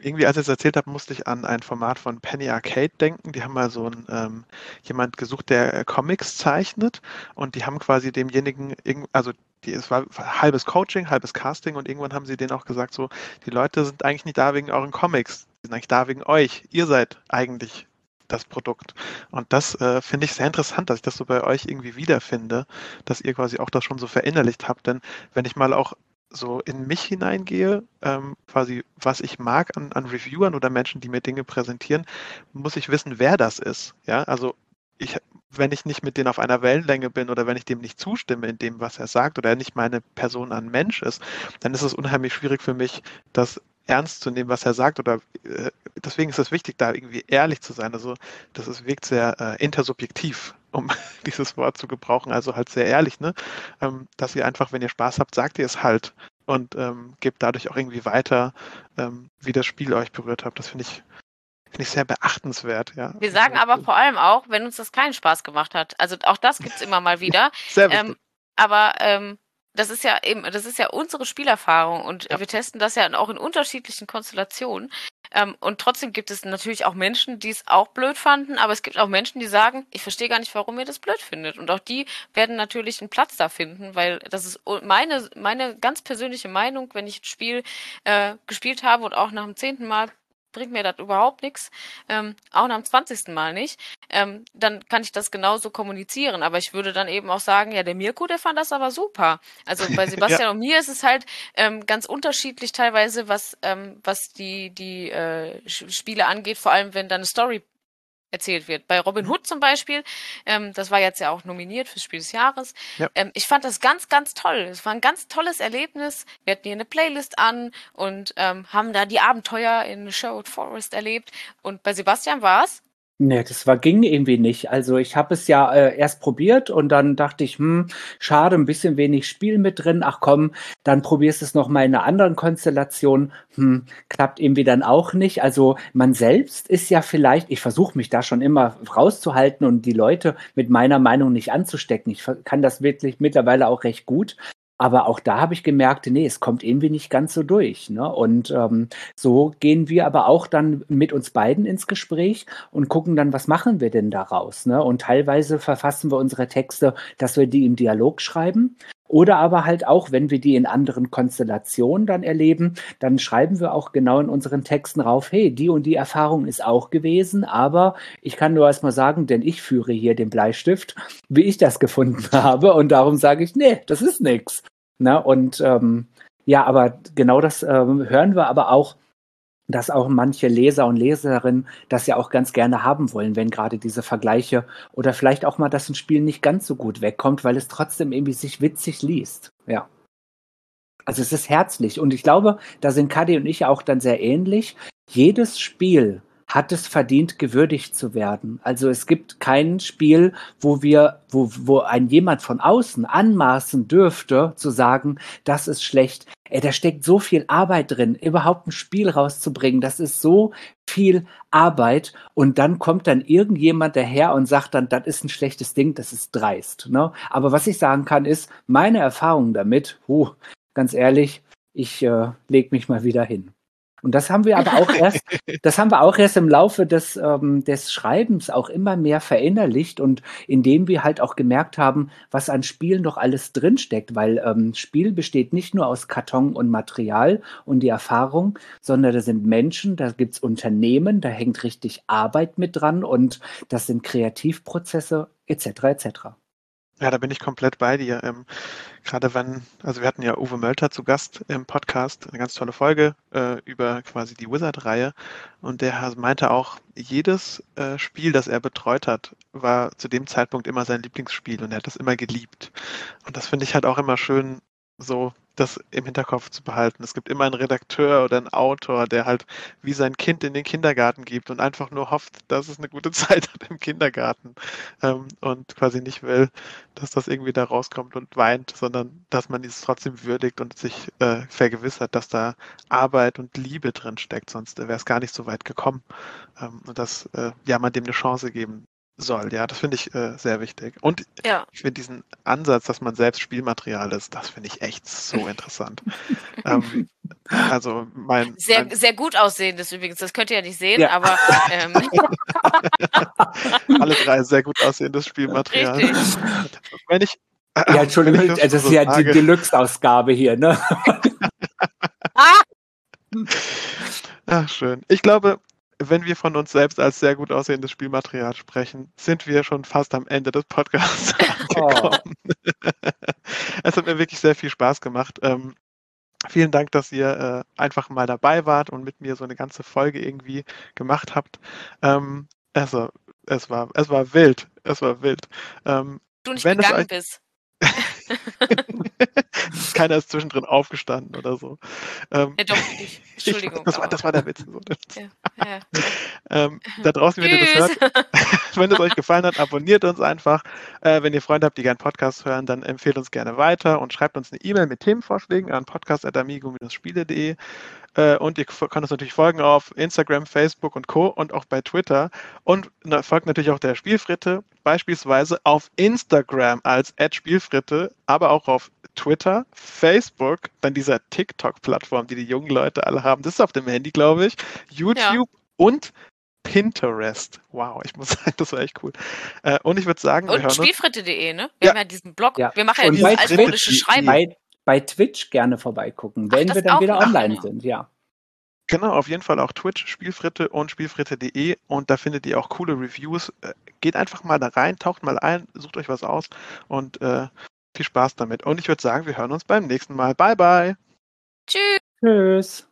irgendwie, als ich es erzählt habe, musste ich an ein Format von Penny Arcade denken. Die haben mal so ein, ähm, jemand gesucht, der äh, Comics zeichnet und die haben quasi demjenigen, also die, es war halbes Coaching, halbes Casting und irgendwann haben sie denen auch gesagt, so, die Leute sind eigentlich nicht da wegen euren Comics, die sind eigentlich da wegen euch. Ihr seid eigentlich das Produkt. Und das äh, finde ich sehr interessant, dass ich das so bei euch irgendwie wiederfinde, dass ihr quasi auch das schon so verinnerlicht habt. Denn wenn ich mal auch so in mich hineingehe, ähm, quasi was ich mag an, an Reviewern oder Menschen, die mir Dinge präsentieren, muss ich wissen, wer das ist. Ja, also ich, wenn ich nicht mit denen auf einer Wellenlänge bin oder wenn ich dem nicht zustimme in dem, was er sagt oder er nicht meine Person an Mensch ist, dann ist es unheimlich schwierig für mich, das ernst zu nehmen, was er sagt. Oder äh, deswegen ist es wichtig, da irgendwie ehrlich zu sein. Also das ist, wirkt sehr äh, intersubjektiv, um dieses Wort zu gebrauchen, also halt sehr ehrlich, ne? Ähm, dass ihr einfach, wenn ihr Spaß habt, sagt ihr es halt und ähm, gebt dadurch auch irgendwie weiter, ähm, wie das Spiel euch berührt hat. Das finde ich, finde ich sehr beachtenswert, ja. Wir sagen aber vor allem auch, wenn uns das keinen Spaß gemacht hat. Also auch das gibt es immer mal wieder. sehr wichtig. Ähm, aber ähm, das ist ja eben, das ist ja unsere Spielerfahrung und ja. wir testen das ja auch in unterschiedlichen Konstellationen. Ähm, und trotzdem gibt es natürlich auch Menschen, die es auch blöd fanden, aber es gibt auch Menschen, die sagen, ich verstehe gar nicht, warum ihr das blöd findet. Und auch die werden natürlich einen Platz da finden, weil das ist meine, meine ganz persönliche Meinung, wenn ich ein Spiel äh, gespielt habe und auch nach dem zehnten Mal bringt mir das überhaupt nichts, ähm, auch nach dem 20. Mal nicht, ähm, dann kann ich das genauso kommunizieren. Aber ich würde dann eben auch sagen, ja, der Mirko, der fand das aber super. Also bei Sebastian ja. und mir ist es halt ähm, ganz unterschiedlich teilweise, was, ähm, was die, die äh, Spiele angeht, vor allem wenn da eine Story erzählt wird. Bei Robin Hood zum Beispiel, ähm, das war jetzt ja auch nominiert fürs Spiel des Jahres. Ja. Ähm, ich fand das ganz, ganz toll. Es war ein ganz tolles Erlebnis. Wir hatten hier eine Playlist an und ähm, haben da die Abenteuer in Sherwood Forest erlebt. Und bei Sebastian war es Nee, das war ging irgendwie nicht. Also ich habe es ja äh, erst probiert und dann dachte ich, hm, schade, ein bisschen wenig Spiel mit drin. Ach komm, dann probierst du es noch mal in einer anderen Konstellation. Hm, klappt irgendwie dann auch nicht. Also man selbst ist ja vielleicht, ich versuche mich da schon immer rauszuhalten und die Leute mit meiner Meinung nicht anzustecken. Ich kann das wirklich mittlerweile auch recht gut. Aber auch da habe ich gemerkt, nee, es kommt irgendwie nicht ganz so durch. Ne? Und ähm, so gehen wir aber auch dann mit uns beiden ins Gespräch und gucken dann, was machen wir denn daraus. Ne? Und teilweise verfassen wir unsere Texte, dass wir die im Dialog schreiben. Oder aber halt auch, wenn wir die in anderen Konstellationen dann erleben, dann schreiben wir auch genau in unseren Texten rauf, hey, die und die Erfahrung ist auch gewesen, aber ich kann nur erstmal sagen, denn ich führe hier den Bleistift, wie ich das gefunden habe und darum sage ich, nee, das ist nix. Na, und ähm, ja, aber genau das ähm, hören wir aber auch dass auch manche Leser und Leserinnen das ja auch ganz gerne haben wollen, wenn gerade diese Vergleiche oder vielleicht auch mal, dass ein Spiel nicht ganz so gut wegkommt, weil es trotzdem irgendwie sich witzig liest. Ja. Also es ist herzlich und ich glaube, da sind Kadi und ich auch dann sehr ähnlich. Jedes Spiel hat es verdient, gewürdigt zu werden. Also es gibt kein Spiel, wo wir, wo, wo ein jemand von außen anmaßen dürfte, zu sagen, das ist schlecht. Ey, da steckt so viel Arbeit drin, überhaupt ein Spiel rauszubringen. Das ist so viel Arbeit. Und dann kommt dann irgendjemand daher und sagt dann, das ist ein schlechtes Ding, das ist dreist. Ne? Aber was ich sagen kann, ist, meine Erfahrung damit, huh, ganz ehrlich, ich äh, leg mich mal wieder hin. Und das haben wir aber auch erst, das haben wir auch erst im Laufe des, ähm, des Schreibens auch immer mehr verinnerlicht und indem wir halt auch gemerkt haben, was an Spielen doch alles drinsteckt, weil ähm, Spiel besteht nicht nur aus Karton und Material und die Erfahrung, sondern da sind Menschen, da gibt's Unternehmen, da hängt richtig Arbeit mit dran und das sind Kreativprozesse etc. etc. Ja, da bin ich komplett bei dir. Ähm, gerade wenn, also wir hatten ja Uwe Mölter zu Gast im Podcast, eine ganz tolle Folge äh, über quasi die Wizard-Reihe. Und der meinte auch, jedes äh, Spiel, das er betreut hat, war zu dem Zeitpunkt immer sein Lieblingsspiel und er hat das immer geliebt. Und das finde ich halt auch immer schön, so das im Hinterkopf zu behalten. Es gibt immer einen Redakteur oder einen Autor, der halt wie sein Kind in den Kindergarten gibt und einfach nur hofft, dass es eine gute Zeit hat im Kindergarten ähm, und quasi nicht will, dass das irgendwie da rauskommt und weint, sondern dass man es trotzdem würdigt und sich äh, vergewissert, dass da Arbeit und Liebe drin steckt, sonst wäre es gar nicht so weit gekommen. Ähm, und dass äh, ja man dem eine Chance geben soll. Ja, das finde ich äh, sehr wichtig. Und ja. ich finde diesen Ansatz, dass man selbst Spielmaterial ist, das finde ich echt so interessant. ähm, also mein sehr, mein sehr gut aussehendes übrigens. Das könnt ihr ja nicht sehen, ja. aber ähm. alle drei sehr gut aussehendes Spielmaterial. Richtig. Wenn ich ja, Entschuldigung, das, das ist so ja sage, die Deluxe-Ausgabe hier, ne? ah! Ach, schön. Ich glaube, wenn wir von uns selbst als sehr gut aussehendes Spielmaterial sprechen, sind wir schon fast am Ende des Podcasts angekommen. Oh. es hat mir wirklich sehr viel Spaß gemacht. Ähm, Vielen Dank, dass ihr äh, einfach mal dabei wart und mit mir so eine ganze Folge irgendwie gemacht habt. Ähm, also, es war, es war wild. Es war wild. Ähm, Du nicht gegangen euch- bist. Keiner ist zwischendrin aufgestanden oder so. Ähm, Ja, doch, ich. ich, Entschuldigung. das, war, das war der Witz. So, Ja, ja. ähm, da draußen, wenn ihr das hört, wenn es euch gefallen hat, abonniert uns einfach. Äh, wenn ihr Freunde habt, die gerne Podcasts hören, dann empfehlt uns gerne weiter und schreibt uns eine E-Mail mit Themenvorschlägen an podcast.amigo-spiele.de. Äh, und ihr könnt uns natürlich folgen auf Instagram, Facebook und Co. und auch bei Twitter. Und na, folgt natürlich auch der Spielfritte, beispielsweise auf Instagram als Spielfritte, aber auch auf Twitter, Facebook, dann dieser TikTok-Plattform, die die jungen Leute alle haben. Das ist auf dem Handy, glaube ich. YouTube und Pinterest. Wow, ich muss sagen, das war echt cool. Äh, und ich würde sagen, wir Und hören uns. spielfritte.de, ne? Wir Ja. haben ja diesen Blog. Ja. Wir machen ja Und dieses altmodische Schreiben. Bei, bei Twitch gerne vorbeigucken, Ach, wenn wir dann wieder online sind, ja. Genau, auf jeden Fall auch Twitch, Spielfritte und Spielfritte.de und da findet ihr auch coole Reviews. Äh, Geht einfach mal da rein, taucht mal ein, sucht euch was aus und äh, viel Spaß damit. Und ich würde sagen, wir hören uns beim nächsten Mal. Bye, bye. Tschüss. Tschüss.